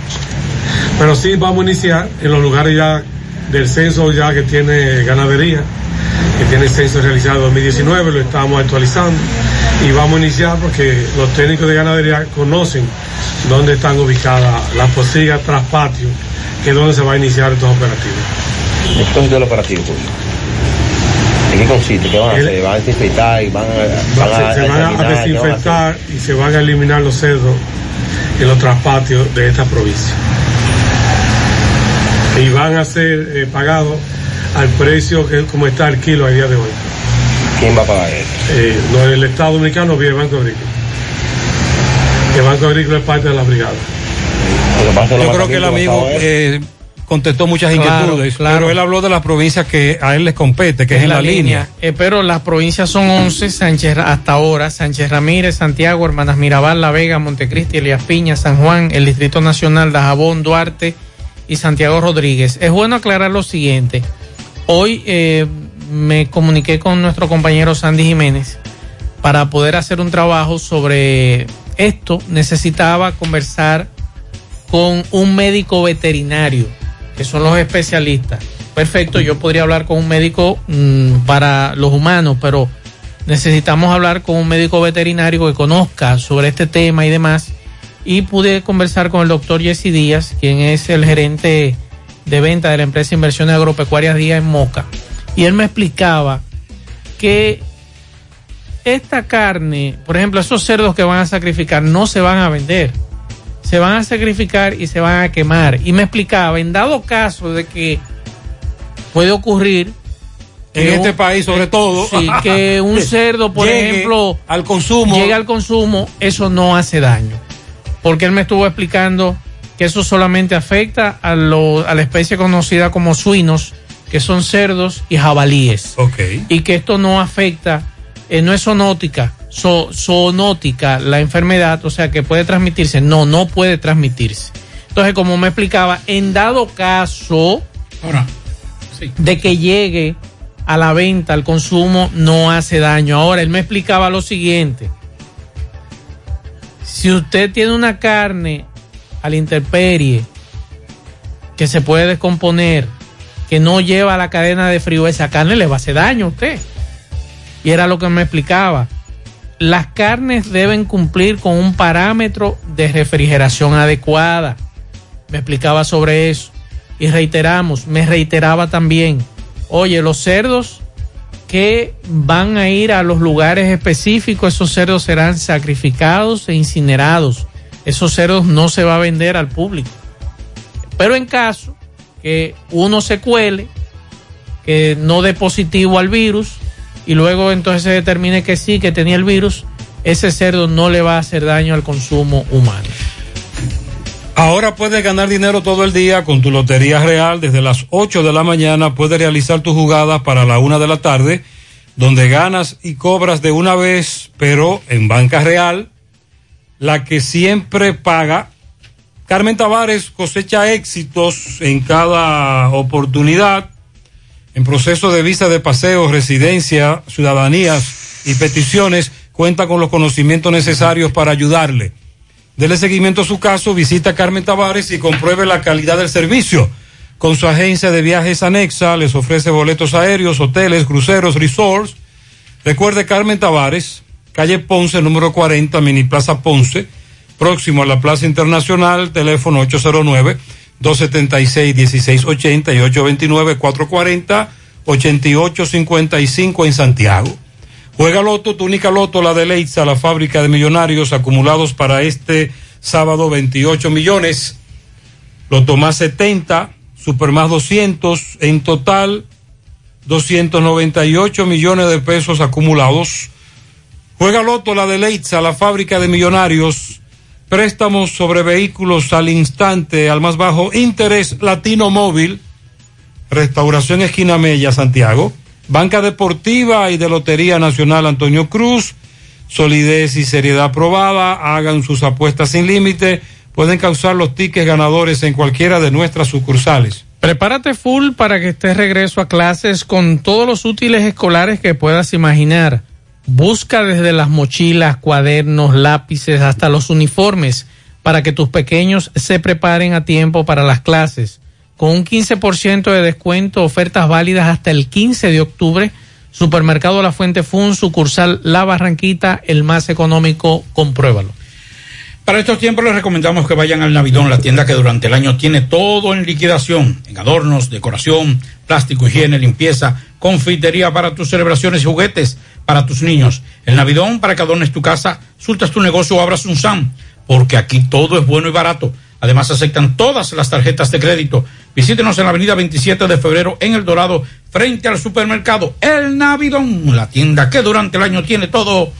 pero sí vamos a iniciar en los lugares ya del censo ya que tiene ganadería, que tiene el censo realizado en 2019, lo estamos actualizando y vamos a iniciar porque los técnicos de ganadería conocen dónde están ubicadas las posigas tras patio, que es donde se va a iniciar estos operativos. ¿En qué consiste el operativo? pues? ¿En qué consiste? ¿Qué van a hacer? ¿Van a desinfectar y van a, van a se, se van a desinfectar y se van a eliminar los cerdos en los traspatios de esta provincia. y van a ser eh, pagados al precio que como está el kilo a día de hoy. ¿Quién va a pagar eso? Eh, no, el Estado Dominicano vía el Banco Agrícola. El Banco Agrícola es parte de la brigada. Yo creo que el amigo eh, contestó muchas Claro, inquietudes, claro. pero él habló de las provincias que a él les compete, que es en la, línea. Eh, pero las provincias son 11 Sánchez, hasta ahora. Sánchez Ramírez, Santiago, Hermanas Mirabal, La Vega, Montecristi, Elías Piña, San Juan, el Distrito Nacional, Dajabón, Duarte y Santiago Rodríguez. Es bueno aclarar lo siguiente. Hoy eh, me comuniqué con nuestro compañero Sandy Jiménez para poder hacer un trabajo sobre esto. Necesitaba conversar con un médico veterinario, que son los especialistas. Perfecto, yo podría hablar con un médico mm, para los humanos, pero necesitamos hablar con un médico veterinario que conozca sobre este tema y demás. Y pude conversar con el doctor Jesse Díaz, quien es el gerente de venta de la empresa Inversiones Agropecuarias Díaz en Moca. Y él me explicaba que esta carne, por ejemplo, esos cerdos que van a sacrificar no se van a vender se van a sacrificar y se van a quemar. Y me explicaba, en dado caso de que puede ocurrir En este un- país, sobre todo. sí, que un cerdo, por Llegue ejemplo, al consumo. llegue al consumo, eso no hace daño. Porque él me estuvo explicando que eso solamente afecta a, lo- a la especie conocida como suinos, que son cerdos y jabalíes. Y que esto no afecta, eh, no es zoonótica, zoonótica la enfermedad, o sea que puede transmitirse. No, no puede transmitirse. Entonces, como me explicaba, en dado caso de que llegue a la venta, al consumo, no hace daño. Ahora, él me explicaba lo siguiente. Si usted tiene una carne a la intemperie que se puede descomponer, que no lleva la cadena de frío, esa carne le va a hacer daño a usted. Y era lo que me explicaba. Las carnes deben cumplir con un parámetro de refrigeración adecuada. Me explicaba sobre eso. Y reiteramos, me reiteraba también, oye, los cerdos que van a ir a los lugares específicos, esos cerdos serán sacrificados e incinerados. Esos cerdos no se va a vender al público. Pero en caso que uno se cuele, que no dé positivo al virus, y luego entonces se determine que sí, que tenía el virus, ese cerdo no le va a hacer daño al consumo humano. Ahora puedes ganar dinero todo el día con tu Lotería Real. Desde las 8 de la mañana puedes realizar tus jugadas para la 1 de la tarde, donde ganas y cobras de una vez, pero en Banca Real, la que siempre paga. Carmen Tavares cosecha éxitos en cada oportunidad, en proceso de visa de paseo, residencia, ciudadanías y peticiones, cuenta con los conocimientos necesarios para ayudarle. Dele seguimiento a su caso, visita a Carmen Tavares y compruebe la calidad del servicio. Con su agencia de viajes anexa, les ofrece boletos aéreos, hoteles, cruceros, resorts. Recuerde Carmen Tavares, calle Ponce, número 40, Mini Plaza Ponce, próximo a la Plaza Internacional, teléfono 809-276-1680 y 829-440-8855 en Santiago. Juega Loto, tu única Loto, la de Leitza, la fábrica de millonarios acumulados para este sábado 28 millones. Loto más 70, Super más 200, en total 298 millones de pesos acumulados. Juega Loto, la de Leitza, la fábrica de millonarios. Préstamos sobre vehículos al instante, al más bajo interés latino móvil. Restauración Esquina Mella, Santiago. Banca Deportiva y de Lotería Nacional Antonio Cruz. Solidez y seriedad probada. Hagan sus apuestas sin límite. Pueden causar los tickets ganadores en cualquiera de nuestras sucursales. Prepárate full para que estés regreso a clases con todos los útiles escolares que puedas imaginar. Busca desde las mochilas, cuadernos, lápices hasta los uniformes para que tus pequeños se preparen a tiempo para las clases. Con un 15% de descuento, ofertas válidas hasta el 15 de octubre. Supermercado La Fuente Fun, sucursal La Barranquita, el más económico, compruébalo. Para estos tiempos les recomendamos que vayan al Navidón, la tienda que durante el año tiene todo en liquidación, en adornos, decoración, plástico, higiene, limpieza, confitería para tus celebraciones y juguetes para tus niños. El Navidón para que adornes tu casa, sultas tu negocio o abras un SAM, porque aquí todo es bueno y barato. Además aceptan todas las tarjetas de crédito. Visítenos en la avenida 27 de febrero en El Dorado, frente al supermercado El Navidón, la tienda que durante el año tiene todo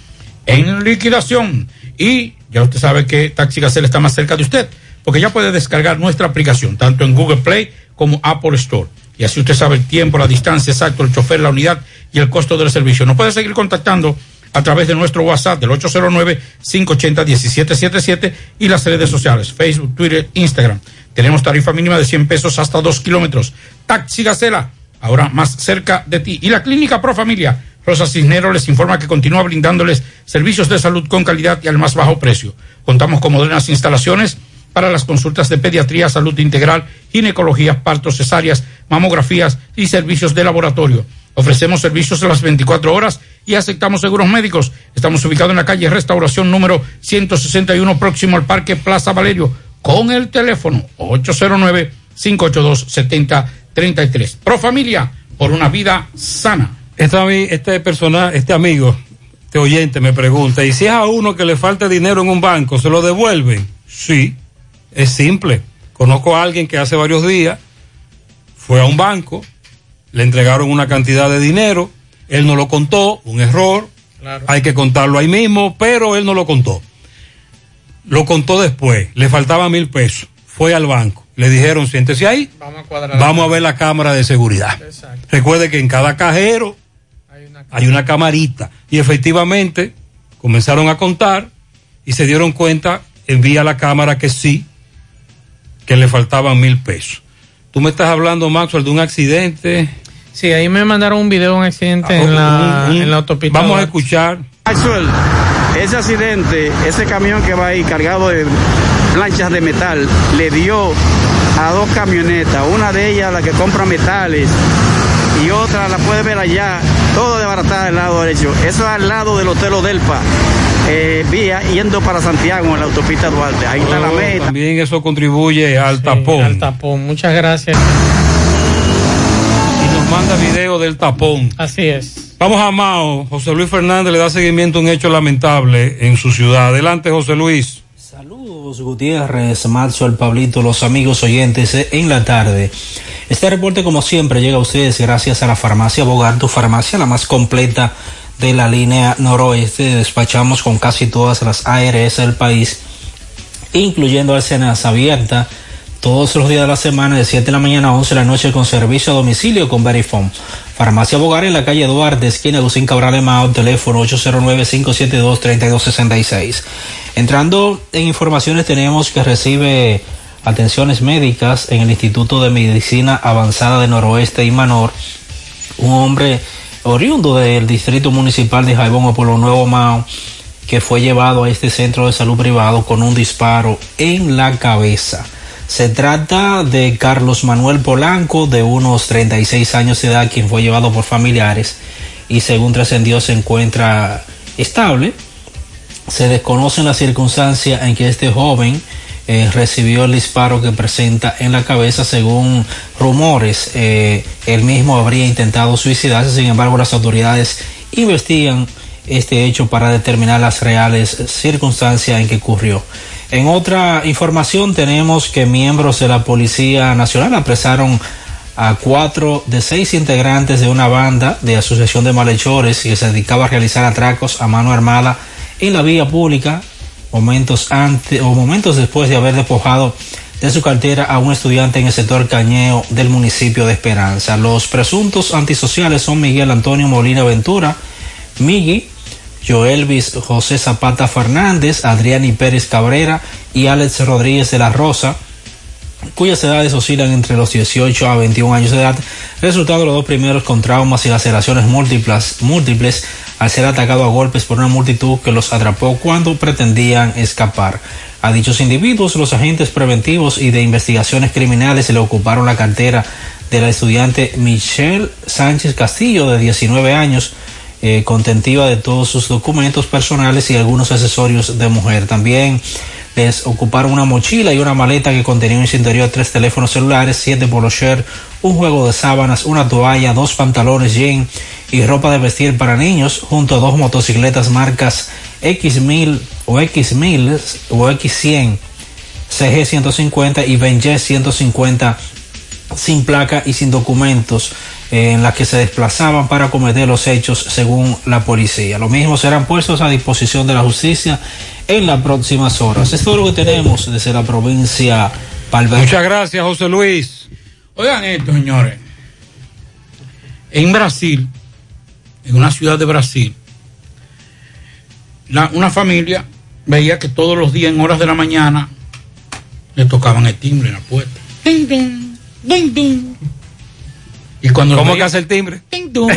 en liquidación. Y ya usted sabe que Taxi Gacela está más cerca de usted, porque ya puede descargar nuestra aplicación, tanto en Google Play como Apple Store. Y así usted sabe el tiempo, la distancia exacto, el chofer, la unidad y el costo del servicio. Nos puede seguir contactando a través de nuestro WhatsApp del 809-580-1777 y las redes sociales, Facebook, Twitter, Instagram. Tenemos tarifa mínima de 100 pesos hasta 2 kilómetros. Taxi Gacela, ahora más cerca de ti. Y la Clínica Pro Familia, Rosa Cisneros les informa que continúa brindándoles servicios de salud con calidad y al más bajo precio. Contamos con modernas instalaciones para las consultas de pediatría, salud integral, ginecología, partos, cesáreas, mamografías y servicios de laboratorio. Ofrecemos servicios a las 24 horas y aceptamos seguros médicos. Estamos ubicados en la calle Restauración número 161 próximo al Parque Plaza Valerio con el teléfono 809-582-7033. Pro Familia, por una vida sana. Este, este persona, este amigo, este oyente me pregunta, ¿y si es a uno que le falta dinero en un banco, se lo devuelven? Sí, es simple. Conozco a alguien que hace varios días fue a un banco, le entregaron una cantidad de dinero, él no lo contó, un error, hay que contarlo ahí mismo, pero él no lo contó. Lo contó después, le faltaba mil pesos, fue al banco, le dijeron, siéntese ahí, Vamos a vamos a ver la cámara de seguridad. Recuerde que en cada cajero hay una camarita y efectivamente comenzaron a contar y se dieron cuenta, envía la cámara que sí, que le faltaban mil pesos. Tú me estás hablando, Maxwell, de un accidente. Sí, ahí me mandaron un video de un accidente en, la, un- un- en la autopista. Vamos a escuchar. Maxwell, ese accidente, ese camión que va ahí cargado de planchas de metal, le dio a dos camionetas, una de ellas la que compra metales y otra la puede ver allá, todo desbaratada del lado derecho. Eso es al lado del Hotel Odelpa, eh, vía yendo para Santiago en la autopista Duarte. Ahí está la Oh, meta. También eso contribuye al tapón. Al tapón, muchas gracias. Y nos manda video del tapón. Así es. Vamos a Mao. José Luis Fernández le da seguimiento a un hecho lamentable en su ciudad. Adelante, José Luis. Saludos Gutiérrez, Marzo, el Pablito, los amigos oyentes eh, en la tarde. Este reporte como siempre llega a ustedes gracias a la farmacia Bogar, tu farmacia la más completa de la línea noroeste. Despachamos con casi todas las ARS del país, incluyendo Arsenas abierta todos los días de la semana de 7 de la mañana a 11 de la noche con servicio a domicilio con Verifone. Farmacia Bogar en la calle Duarte, esquina Lucín Cabral Mao, teléfono 809-572-3266. Entrando en informaciones tenemos que recibe atenciones médicas en el Instituto de Medicina Avanzada de Noroeste y Manor, un hombre oriundo del Distrito Municipal de Jaibón o Pueblo Nuevo Mao, que fue llevado a este centro de salud privado con un disparo en la cabeza. Se trata de Carlos Manuel Polanco, de unos 36 años de edad, quien fue llevado por familiares y según trascendió se encuentra estable. Se desconocen las circunstancias en que este joven eh, recibió el disparo que presenta en la cabeza según rumores. Eh, él mismo habría intentado suicidarse, sin embargo las autoridades investigan este hecho para determinar las reales circunstancias en que ocurrió. En otra información tenemos que miembros de la Policía Nacional apresaron a cuatro de seis integrantes de una banda de asociación de malhechores que se dedicaba a realizar atracos a mano armada en la vía pública momentos antes o momentos después de haber despojado de su cartera a un estudiante en el sector Cañeo del municipio de Esperanza. Los presuntos antisociales son Miguel Antonio Molina Ventura, Migui, Joelvis José Zapata Fernández, Adriani Pérez Cabrera y Alex Rodríguez de la Rosa, cuyas edades oscilan entre los 18 a 21 años de edad, resultando los dos primeros con traumas y laceraciones múltiples, múltiples al ser atacado a golpes por una multitud que los atrapó cuando pretendían escapar. A dichos individuos, los agentes preventivos y de investigaciones criminales se le ocuparon la cartera de la estudiante Michelle Sánchez Castillo, de 19 años, eh, contentiva de todos sus documentos personales y algunos accesorios de mujer. También les ocuparon una mochila y una maleta que contenía en su interior tres teléfonos celulares, siete polo shirt, un juego de sábanas, una toalla, dos pantalones jean y ropa de vestir para niños, junto a dos motocicletas marcas X1000 o X1000 o X100, CG 150 y Benjet 150 sin placa y sin documentos en las que se desplazaban para cometer los hechos según la policía. Lo mismo serán puestos a disposición de la justicia en las próximas horas. Es todo lo que tenemos desde la provincia Palverde. Muchas gracias, José Luis. Oigan esto, señores. En Brasil, en una ciudad de Brasil, la- una familia veía que todos los días en horas de la mañana le tocaban el timbre en la puerta. Ding, ding, ding, ding. Y cuando ¿Cómo que hace el timbre? Ding, dong.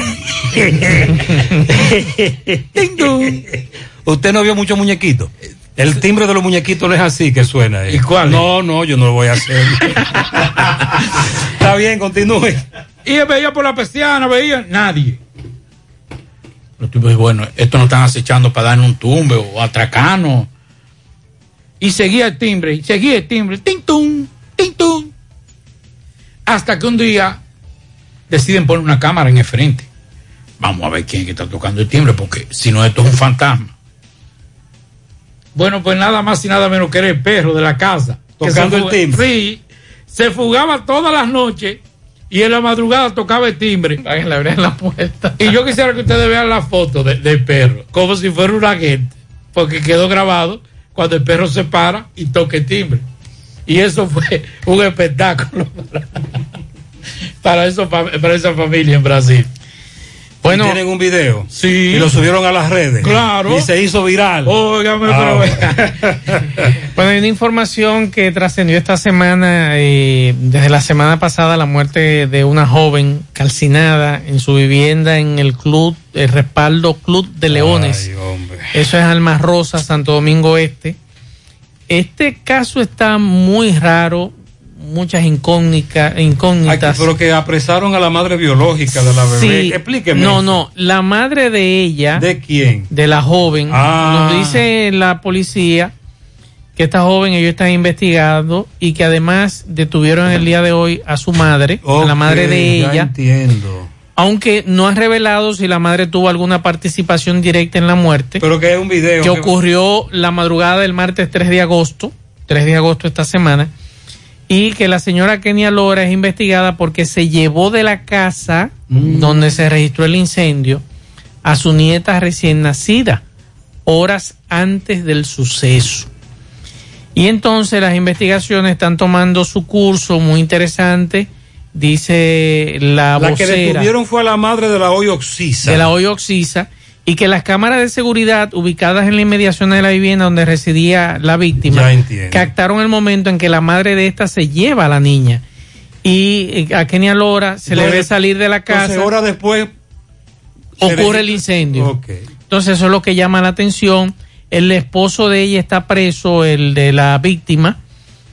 Usted no vio muchos muñequitos. El timbre de los muñequitos no es así que suena. ¿Y cuál? No, no, yo no lo voy a hacer. Está bien, continúe. Y veía por la persiana, veía nadie. Los tipos bueno, esto nos están acechando para darnos un tumbe o atracarnos. Y seguía el timbre, y seguía el timbre, ting tum, ting tum. Hasta que un día deciden poner una cámara en el frente. Vamos a ver quién es que está tocando el timbre, porque si no, esto es un fantasma. Bueno, pues nada más y nada menos que era el perro de la casa. que Tocando el timbre. Sí, se fugaba todas las noches y en la madrugada tocaba el timbre. Para que le abrieran la puerta. Y yo quisiera que ustedes vean la foto de- del perro, como si fuera un agente, porque quedó grabado cuando el perro se para y toca el timbre. Y eso fue un espectáculo para, para, eso, para esa familia en Brasil. Bueno, tienen un video. Sí. Y lo subieron a las redes. Claro. Y se hizo viral. Óigame, Ah, Bueno, hay una información que trascendió esta semana, eh, desde la semana pasada, la muerte de una joven calcinada en su vivienda en el club, el respaldo Club de Leones. Eso es Almas Rosa, Santo Domingo Este. Este caso está muy raro, muchas incógnitas. Ay, incógnitas. pero que apresaron a la madre biológica de la bebé. Sí. Explíqueme. No, no, la madre de ella. ¿De quién? De la joven. Ah. Nos dice la policía que esta joven ellos están investigando y que además detuvieron el día de hoy a su madre, a la madre de ya ella. entiendo. Aunque no han revelado si la madre tuvo alguna participación directa en la muerte. Pero que hay un video. que ocurrió la madrugada del martes 3 de agosto, 3 de agosto esta semana, y que la señora Kenia Lora es investigada porque se llevó de la casa donde se registró el incendio a su nieta recién nacida, horas antes del suceso. Y entonces las investigaciones están tomando su curso muy interesante, dice la, La que vocera detuvieron fue a la madre de la hoy Oxisa. de la hoy Oxisa y que las cámaras de seguridad ubicadas en la inmediación de la vivienda donde residía la víctima captaron el momento en que la madre de esta se lleva a la niña. Y eh, a Kenia Lora se le ve Entonces- salir de la casa. horas después ocurre el incendio. Entonces eso es lo que llama la atención. El esposo de ella está preso el de la víctima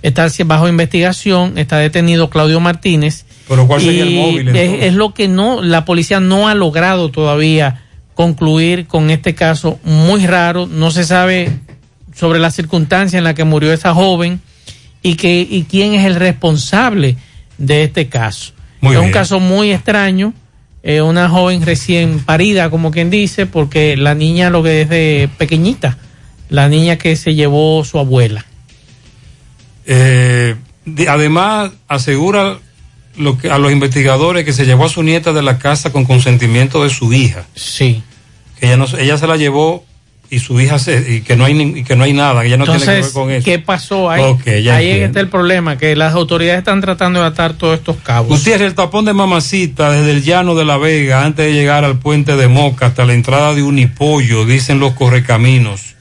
está bajo investigación está detenido Claudio Martínez. Pero ¿cuál sería el móvil, es lo que no, la policía no ha logrado todavía concluir con este caso muy raro. No se sabe sobre la circunstancia en la que murió esa joven y que y quién es el responsable de este caso. Muy es un caso muy extraño. eh, una joven recién parida, como quien dice, porque la niña lo que es de pequeñita, la niña que se llevó su abuela. Eh, de- además, asegura lo que, a los investigadores que se llevó a su nieta de la casa con consentimiento de su hija. Sí. Que ella, no, se- ella se la llevó y su hija se, y que no hay y que no hay nada, que ella no tiene que ver Entonces, con eso. ¿qué pasó ahí? Ahí entiendo. está el problema, que las autoridades están tratando de atar todos estos cabos. Gutiérrez, el tapón de Mamacita desde el llano de La Vega, antes de llegar al puente de Moca hasta la entrada de Unipollo, dicen los correcaminos.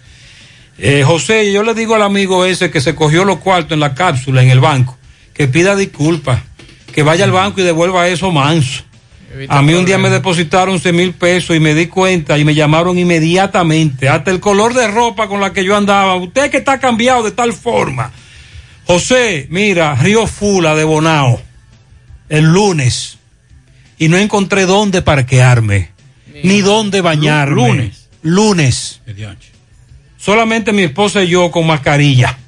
Eh, José, yo le digo al amigo ese que se cogió los cuartos en la cápsula, en el banco, que pida disculpas, que vaya al banco y devuelva eso manso. A mí un día me depositaron 11 mil pesos y me di cuenta y me llamaron inmediatamente, hasta el color de ropa con la que yo andaba. Usted que está cambiado de tal forma. José, mira, Río Fula de Bonao, el lunes, y no encontré dónde parquearme, ni dónde bañarme. lunes. Lunes. Solamente mi esposa y yo con mascarilla.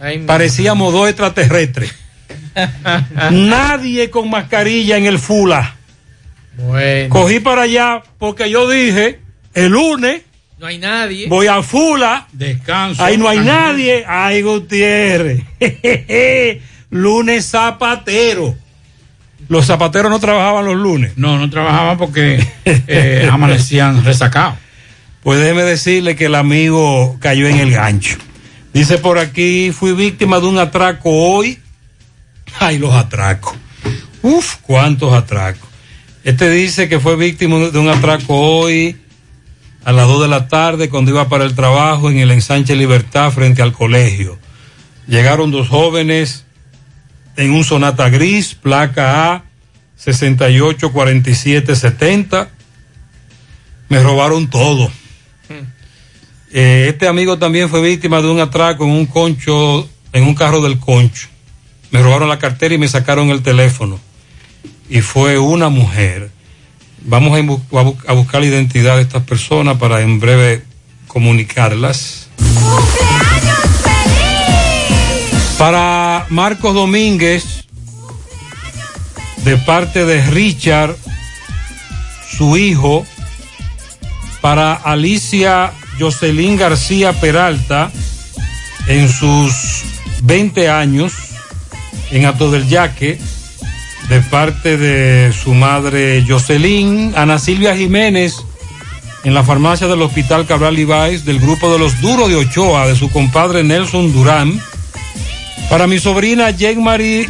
Ay, Parecíamos dos extraterrestres. Nadie con mascarilla en el Fula. Bueno. Cogí para allá porque yo dije, el lunes No hay nadie. voy a Fula. Descanso. Ahí no hay nadie. Ay, Gutiérrez. lunes zapatero. los zapateros no trabajaban los lunes. No, no trabajaban porque eh, amanecían resacados. Pues déjeme decirle que el amigo cayó en el gancho. Dice por aquí, fui víctima de un atraco hoy. Ay, los atracos. Uf, cuántos atracos. Este dice que fue víctima de un atraco hoy a las 2 de la tarde cuando iba para el trabajo en el ensanche Libertad frente al colegio. Llegaron dos jóvenes en un Sonata gris, placa A 684770. Me robaron todo. Eh, este amigo también fue víctima de un atraco en un concho, en un carro del concho. Me robaron la cartera y me sacaron el teléfono. Y fue una mujer. Vamos a, bu- a bu- a buscar la identidad de estas personas para en breve comunicarlas. Para Marcos Domínguez, de parte de Richard, su hijo, para Alicia Jocelyn García Peralta, en sus 20 años, en Ato del Yaque, de parte de su madre Jocelyn, Ana Silvia Jiménez, en la farmacia del Hospital Cabral Ibáez, del grupo de los Duros de Ochoa, de su compadre Nelson Durán, para mi sobrina Jen Marie,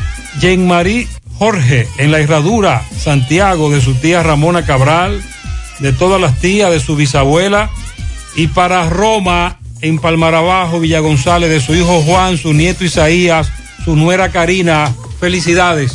Marie Jorge, en la Herradura, Santiago, de su tía Ramona Cabral, de todas las tías de su bisabuela, y para Roma, en Palmarabajo, Villa González, de su hijo Juan, su nieto Isaías, su nuera Karina. Felicidades.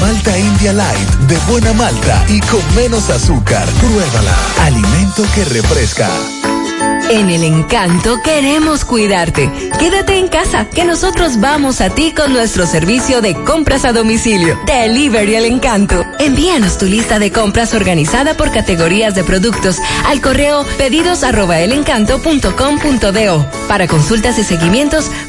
Malta India Light de buena malta y con menos azúcar. Pruébala. Alimento que refresca. En el encanto queremos cuidarte. Quédate en casa, que nosotros vamos a ti con nuestro servicio de compras a domicilio. Delivery el encanto. Envíanos tu lista de compras organizada por categorías de productos al correo pedidos arroba. Para consultas y seguimientos,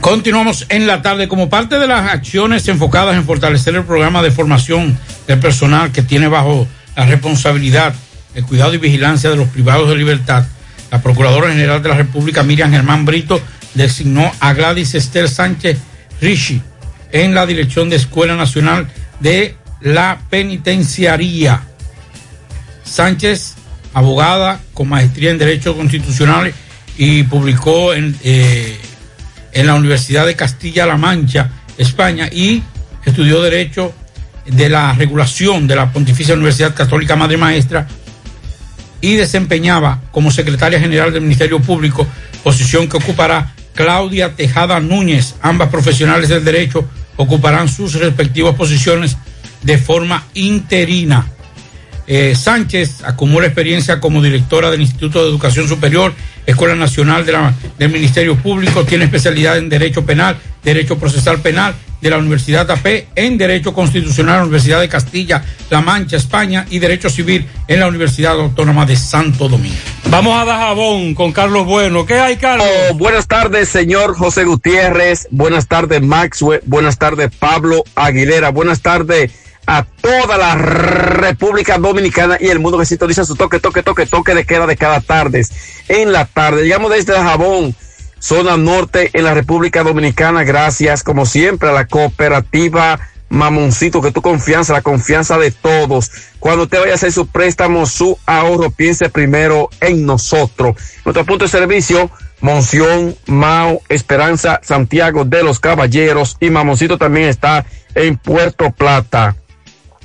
Continuamos en la tarde como parte de las acciones enfocadas en fortalecer el programa de formación del personal que tiene bajo la responsabilidad el cuidado y vigilancia de los privados de libertad. La Procuradora General de la República, Miriam Germán Brito, designó a Gladys Esther Sánchez Rishi en la Dirección de Escuela Nacional de la Penitenciaría. Sánchez, abogada con maestría en Derecho Constitucional y publicó en, eh, en la Universidad de Castilla-La Mancha, España, y estudió Derecho de la Regulación de la Pontificia Universidad Católica Madre Maestra y desempeñaba como secretaria general del Ministerio Público, posición que ocupará Claudia Tejada Núñez. Ambas profesionales del derecho ocuparán sus respectivas posiciones de forma interina. Eh, Sánchez acumula experiencia como directora del Instituto de Educación Superior, Escuela Nacional de la- del Ministerio Público, tiene especialidad en Derecho Penal, Derecho Procesal Penal de la Universidad AP, en Derecho Constitucional de la Universidad de Castilla-La Mancha, España, y Derecho Civil en la Universidad Autónoma de Santo Domingo. Vamos a Dajabón con Carlos Bueno. ¿Qué hay, Carlos? Oh, buenas tardes, señor José Gutiérrez. Buenas tardes, Maxwell. Buenas tardes, Pablo Aguilera. Buenas tardes a toda la República Dominicana y el mundo que sintoniza su toque, toque, toque, toque de queda de cada tarde. En la tarde, llegamos desde Jabón zona norte en la República Dominicana. Gracias, como siempre, a la cooperativa Mamoncito, que tu confianza, la confianza de todos. Cuando usted vaya a hacer su préstamo, su ahorro, piense primero en nosotros. Nuestro punto de servicio, Monción, Mao, Esperanza, Santiago de los Caballeros y Mamoncito también está en Puerto Plata.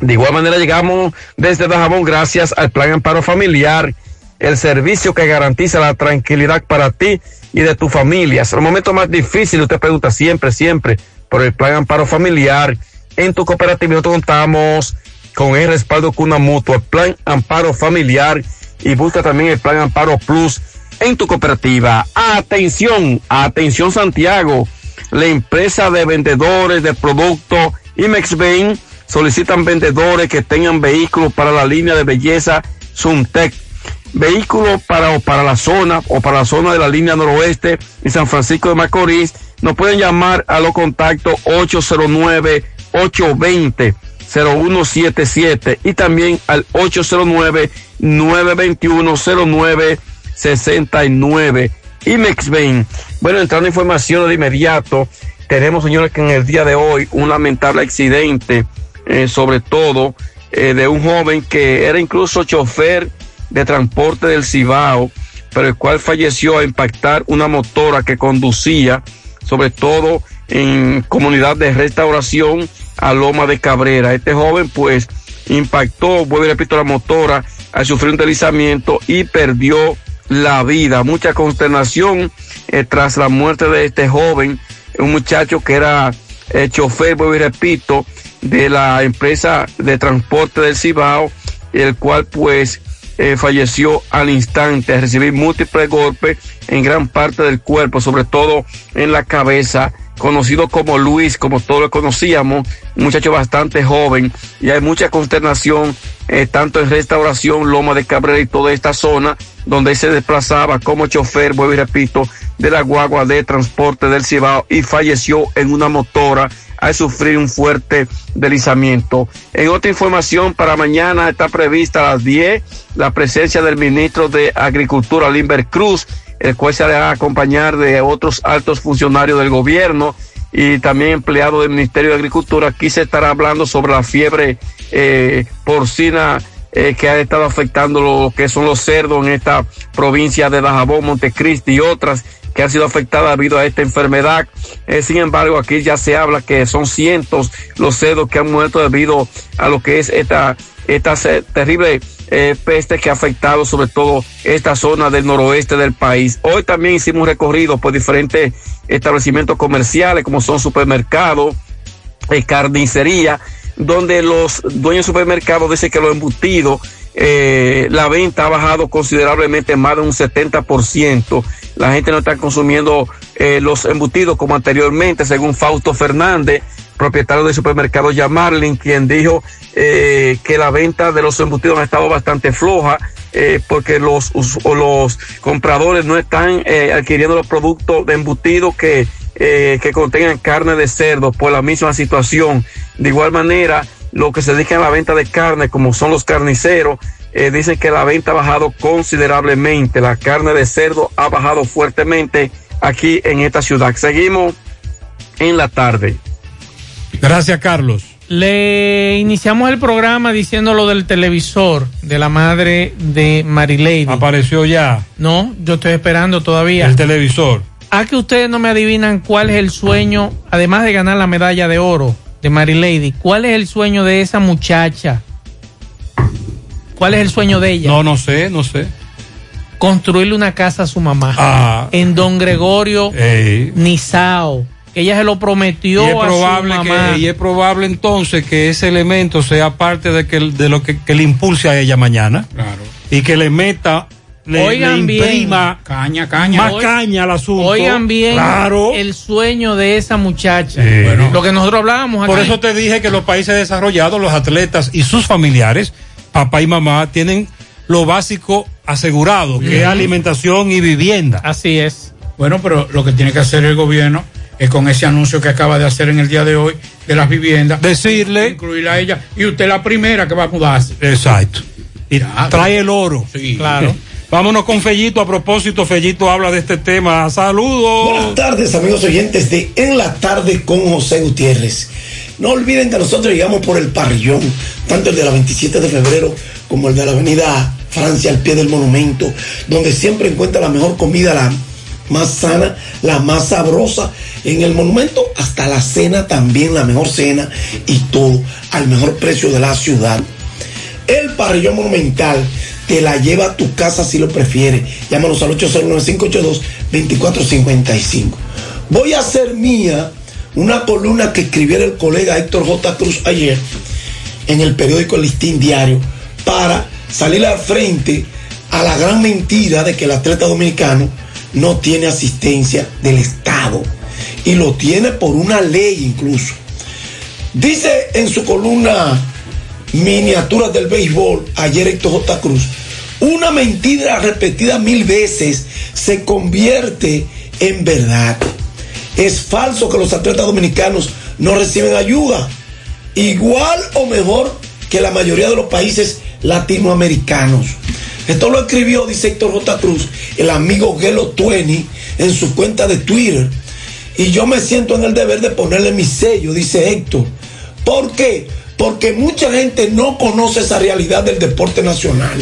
De igual manera llegamos desde Dajabón gracias al Plan Amparo Familiar, el servicio que garantiza la tranquilidad para ti y de tu familia. Es el momento más difícil, usted pregunta siempre, siempre, por el Plan Amparo Familiar. En tu cooperativa nosotros contamos con el respaldo Cuna Mutua, Plan Amparo Familiar y busca también el Plan Amparo Plus en tu cooperativa. Atención, atención Santiago, la empresa de vendedores de productos IMEXBEN solicitan vendedores que tengan vehículos para la línea de belleza Suntec. Vehículos para, o para la zona o para la zona de la línea noroeste y San Francisco de Macorís. Nos pueden llamar a los contactos 809-820-0177 y también al 809-921-0969. Y Mexbain. Bueno, entrando información de inmediato, tenemos, señores, que en el día de hoy un lamentable accidente eh, sobre todo eh, de un joven que era incluso chofer de transporte del Cibao, pero el cual falleció a impactar una motora que conducía, sobre todo en comunidad de restauración a Loma de Cabrera. Este joven pues impactó, vuelvo y repito, la motora al sufrir un deslizamiento y perdió la vida. Mucha consternación eh, tras la muerte de este joven, un muchacho que era chofer, vuelvo y repito, de la empresa de transporte del Cibao, el cual pues eh, falleció al instante, recibir múltiples golpes en gran parte del cuerpo, sobre todo en la cabeza, conocido como Luis, como todos lo conocíamos, un muchacho bastante joven, y hay mucha consternación, eh, tanto en restauración, Loma de Cabrera y toda esta zona, donde se desplazaba como chofer, vuelvo y repito, de la guagua de transporte del Cibao y falleció en una motora al sufrir un fuerte deslizamiento. En otra información, para mañana está prevista a las 10 la presencia del ministro de Agricultura, Limber Cruz, el cual se hará acompañar de otros altos funcionarios del gobierno y también empleados del Ministerio de Agricultura. Aquí se estará hablando sobre la fiebre eh, porcina eh, que ha estado afectando lo que son los cerdos en esta provincia de Dajabón, Montecristi y otras que han sido afectadas debido a esta enfermedad. Eh, sin embargo, aquí ya se habla que son cientos los cerdos que han muerto debido a lo que es esta, esta terrible eh, peste que ha afectado sobre todo esta zona del noroeste del país. Hoy también hicimos un recorrido por diferentes establecimientos comerciales como son supermercados, eh, carnicería, donde los dueños de supermercados dicen que los embutidos eh, la venta ha bajado considerablemente más de un 70%. La gente no está consumiendo eh, los embutidos como anteriormente, según Fausto Fernández, propietario del supermercado Yamarlin, quien dijo eh, que la venta de los embutidos ha estado bastante floja. Eh, porque los, los compradores no están eh, adquiriendo los productos de embutidos que, que contengan carne de cerdo por la misma situación. De igual manera, lo que se dedica a la venta de carne, como son los carniceros, eh, dicen que la venta ha bajado considerablemente. La carne de cerdo ha bajado fuertemente aquí en esta ciudad. Seguimos en la tarde. Gracias, Carlos. Le iniciamos el programa diciendo lo del televisor de la madre de Marilady. Apareció ya. No, yo estoy esperando todavía. El televisor. A que ustedes no me adivinan cuál es el sueño, además de ganar la medalla de oro de Marilady, ¿cuál es el sueño de esa muchacha? ¿Cuál es el sueño de ella? No, no sé, no sé. Construirle una casa a su mamá. Ah. En Don Gregorio Ey. Nizao. Que ella se lo prometió Y es a probable su mamá. que y es probable entonces que ese elemento sea parte de que de lo que, que le impulse a ella mañana. Claro. Y que le meta le, Oigan le bien. imprima Caña, caña. más caña al asunto. Oigan bien Claro. el sueño de esa muchacha. Sí. Bueno. Lo que nosotros hablábamos Por eso te dije que los países desarrollados, los atletas y sus familiares, papá y mamá, tienen lo básico asegurado, que es alimentación y vivienda. Así es. Bueno, pero lo que tiene que hacer el gobierno es con ese anuncio que acaba de hacer en el día de hoy de las viviendas. Decirle. Incluirla a ella. Y usted la primera que va a mudarse. Exacto. Y trae el oro. Sí. Claro. Vámonos con Fellito. A propósito, Fellito habla de este tema. Saludos. Buenas tardes, amigos oyentes de En la Tarde con José Gutiérrez. No olviden que nosotros llegamos por el parrillón, tanto el de la 27 de febrero como el de la avenida Francia al pie del monumento, donde siempre encuentra la mejor comida, la más sana, la más sabrosa. En el monumento hasta la cena también, la mejor cena y todo al mejor precio de la ciudad. El parrillón monumental te la lleva a tu casa si lo prefieres. Llámanos al 809-582-2455. Voy a hacer mía una columna que escribiera el colega Héctor J. Cruz ayer en el periódico Listín Diario para salir al frente a la gran mentira de que el atleta dominicano no tiene asistencia del Estado y lo tiene por una ley incluso. Dice en su columna Miniaturas del Béisbol ayer Héctor J. Cruz, una mentira repetida mil veces se convierte en verdad. Es falso que los atletas dominicanos no reciben ayuda, igual o mejor que la mayoría de los países latinoamericanos. Esto lo escribió, dice Héctor J. Cruz, el amigo Gelo Tueni en su cuenta de Twitter. Y yo me siento en el deber de ponerle mi sello, dice Héctor. ¿Por qué? Porque mucha gente no conoce esa realidad del deporte nacional.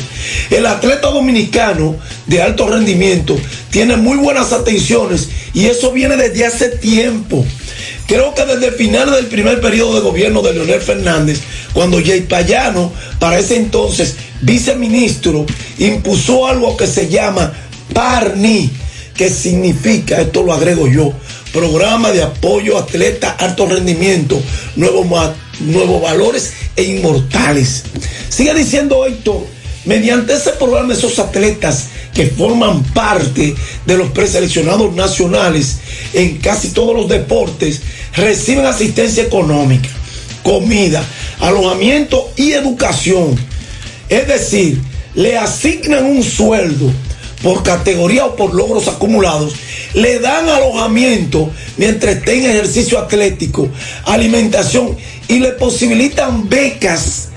El atleta dominicano de alto rendimiento tiene muy buenas atenciones y eso viene desde hace tiempo. Creo que desde el final del primer periodo de gobierno de Leonel Fernández, cuando Jay Payano, para ese entonces viceministro, impuso algo que se llama PARNI, que significa, esto lo agrego yo, Programa de Apoyo Atleta Alto Rendimiento, Nuevos, nuevos Valores e Inmortales. Sigue diciendo esto, mediante ese programa esos atletas que forman parte de los preseleccionados nacionales en casi todos los deportes reciben asistencia económica, comida, alojamiento y educación. Es decir, le asignan un sueldo por categoría o por logros acumulados, le dan alojamiento mientras esté en ejercicio atlético, alimentación y le posibilitan becas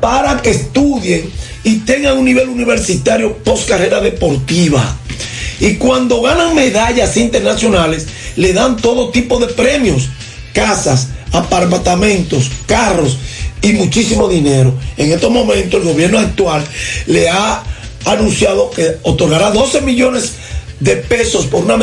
para que estudien y tengan un nivel universitario post carrera deportiva. Y cuando ganan medallas internacionales, le dan todo tipo de premios, casas, apartamentos, carros y muchísimo dinero. En estos momentos el gobierno actual le ha anunciado que otorgará 12 millones de pesos por una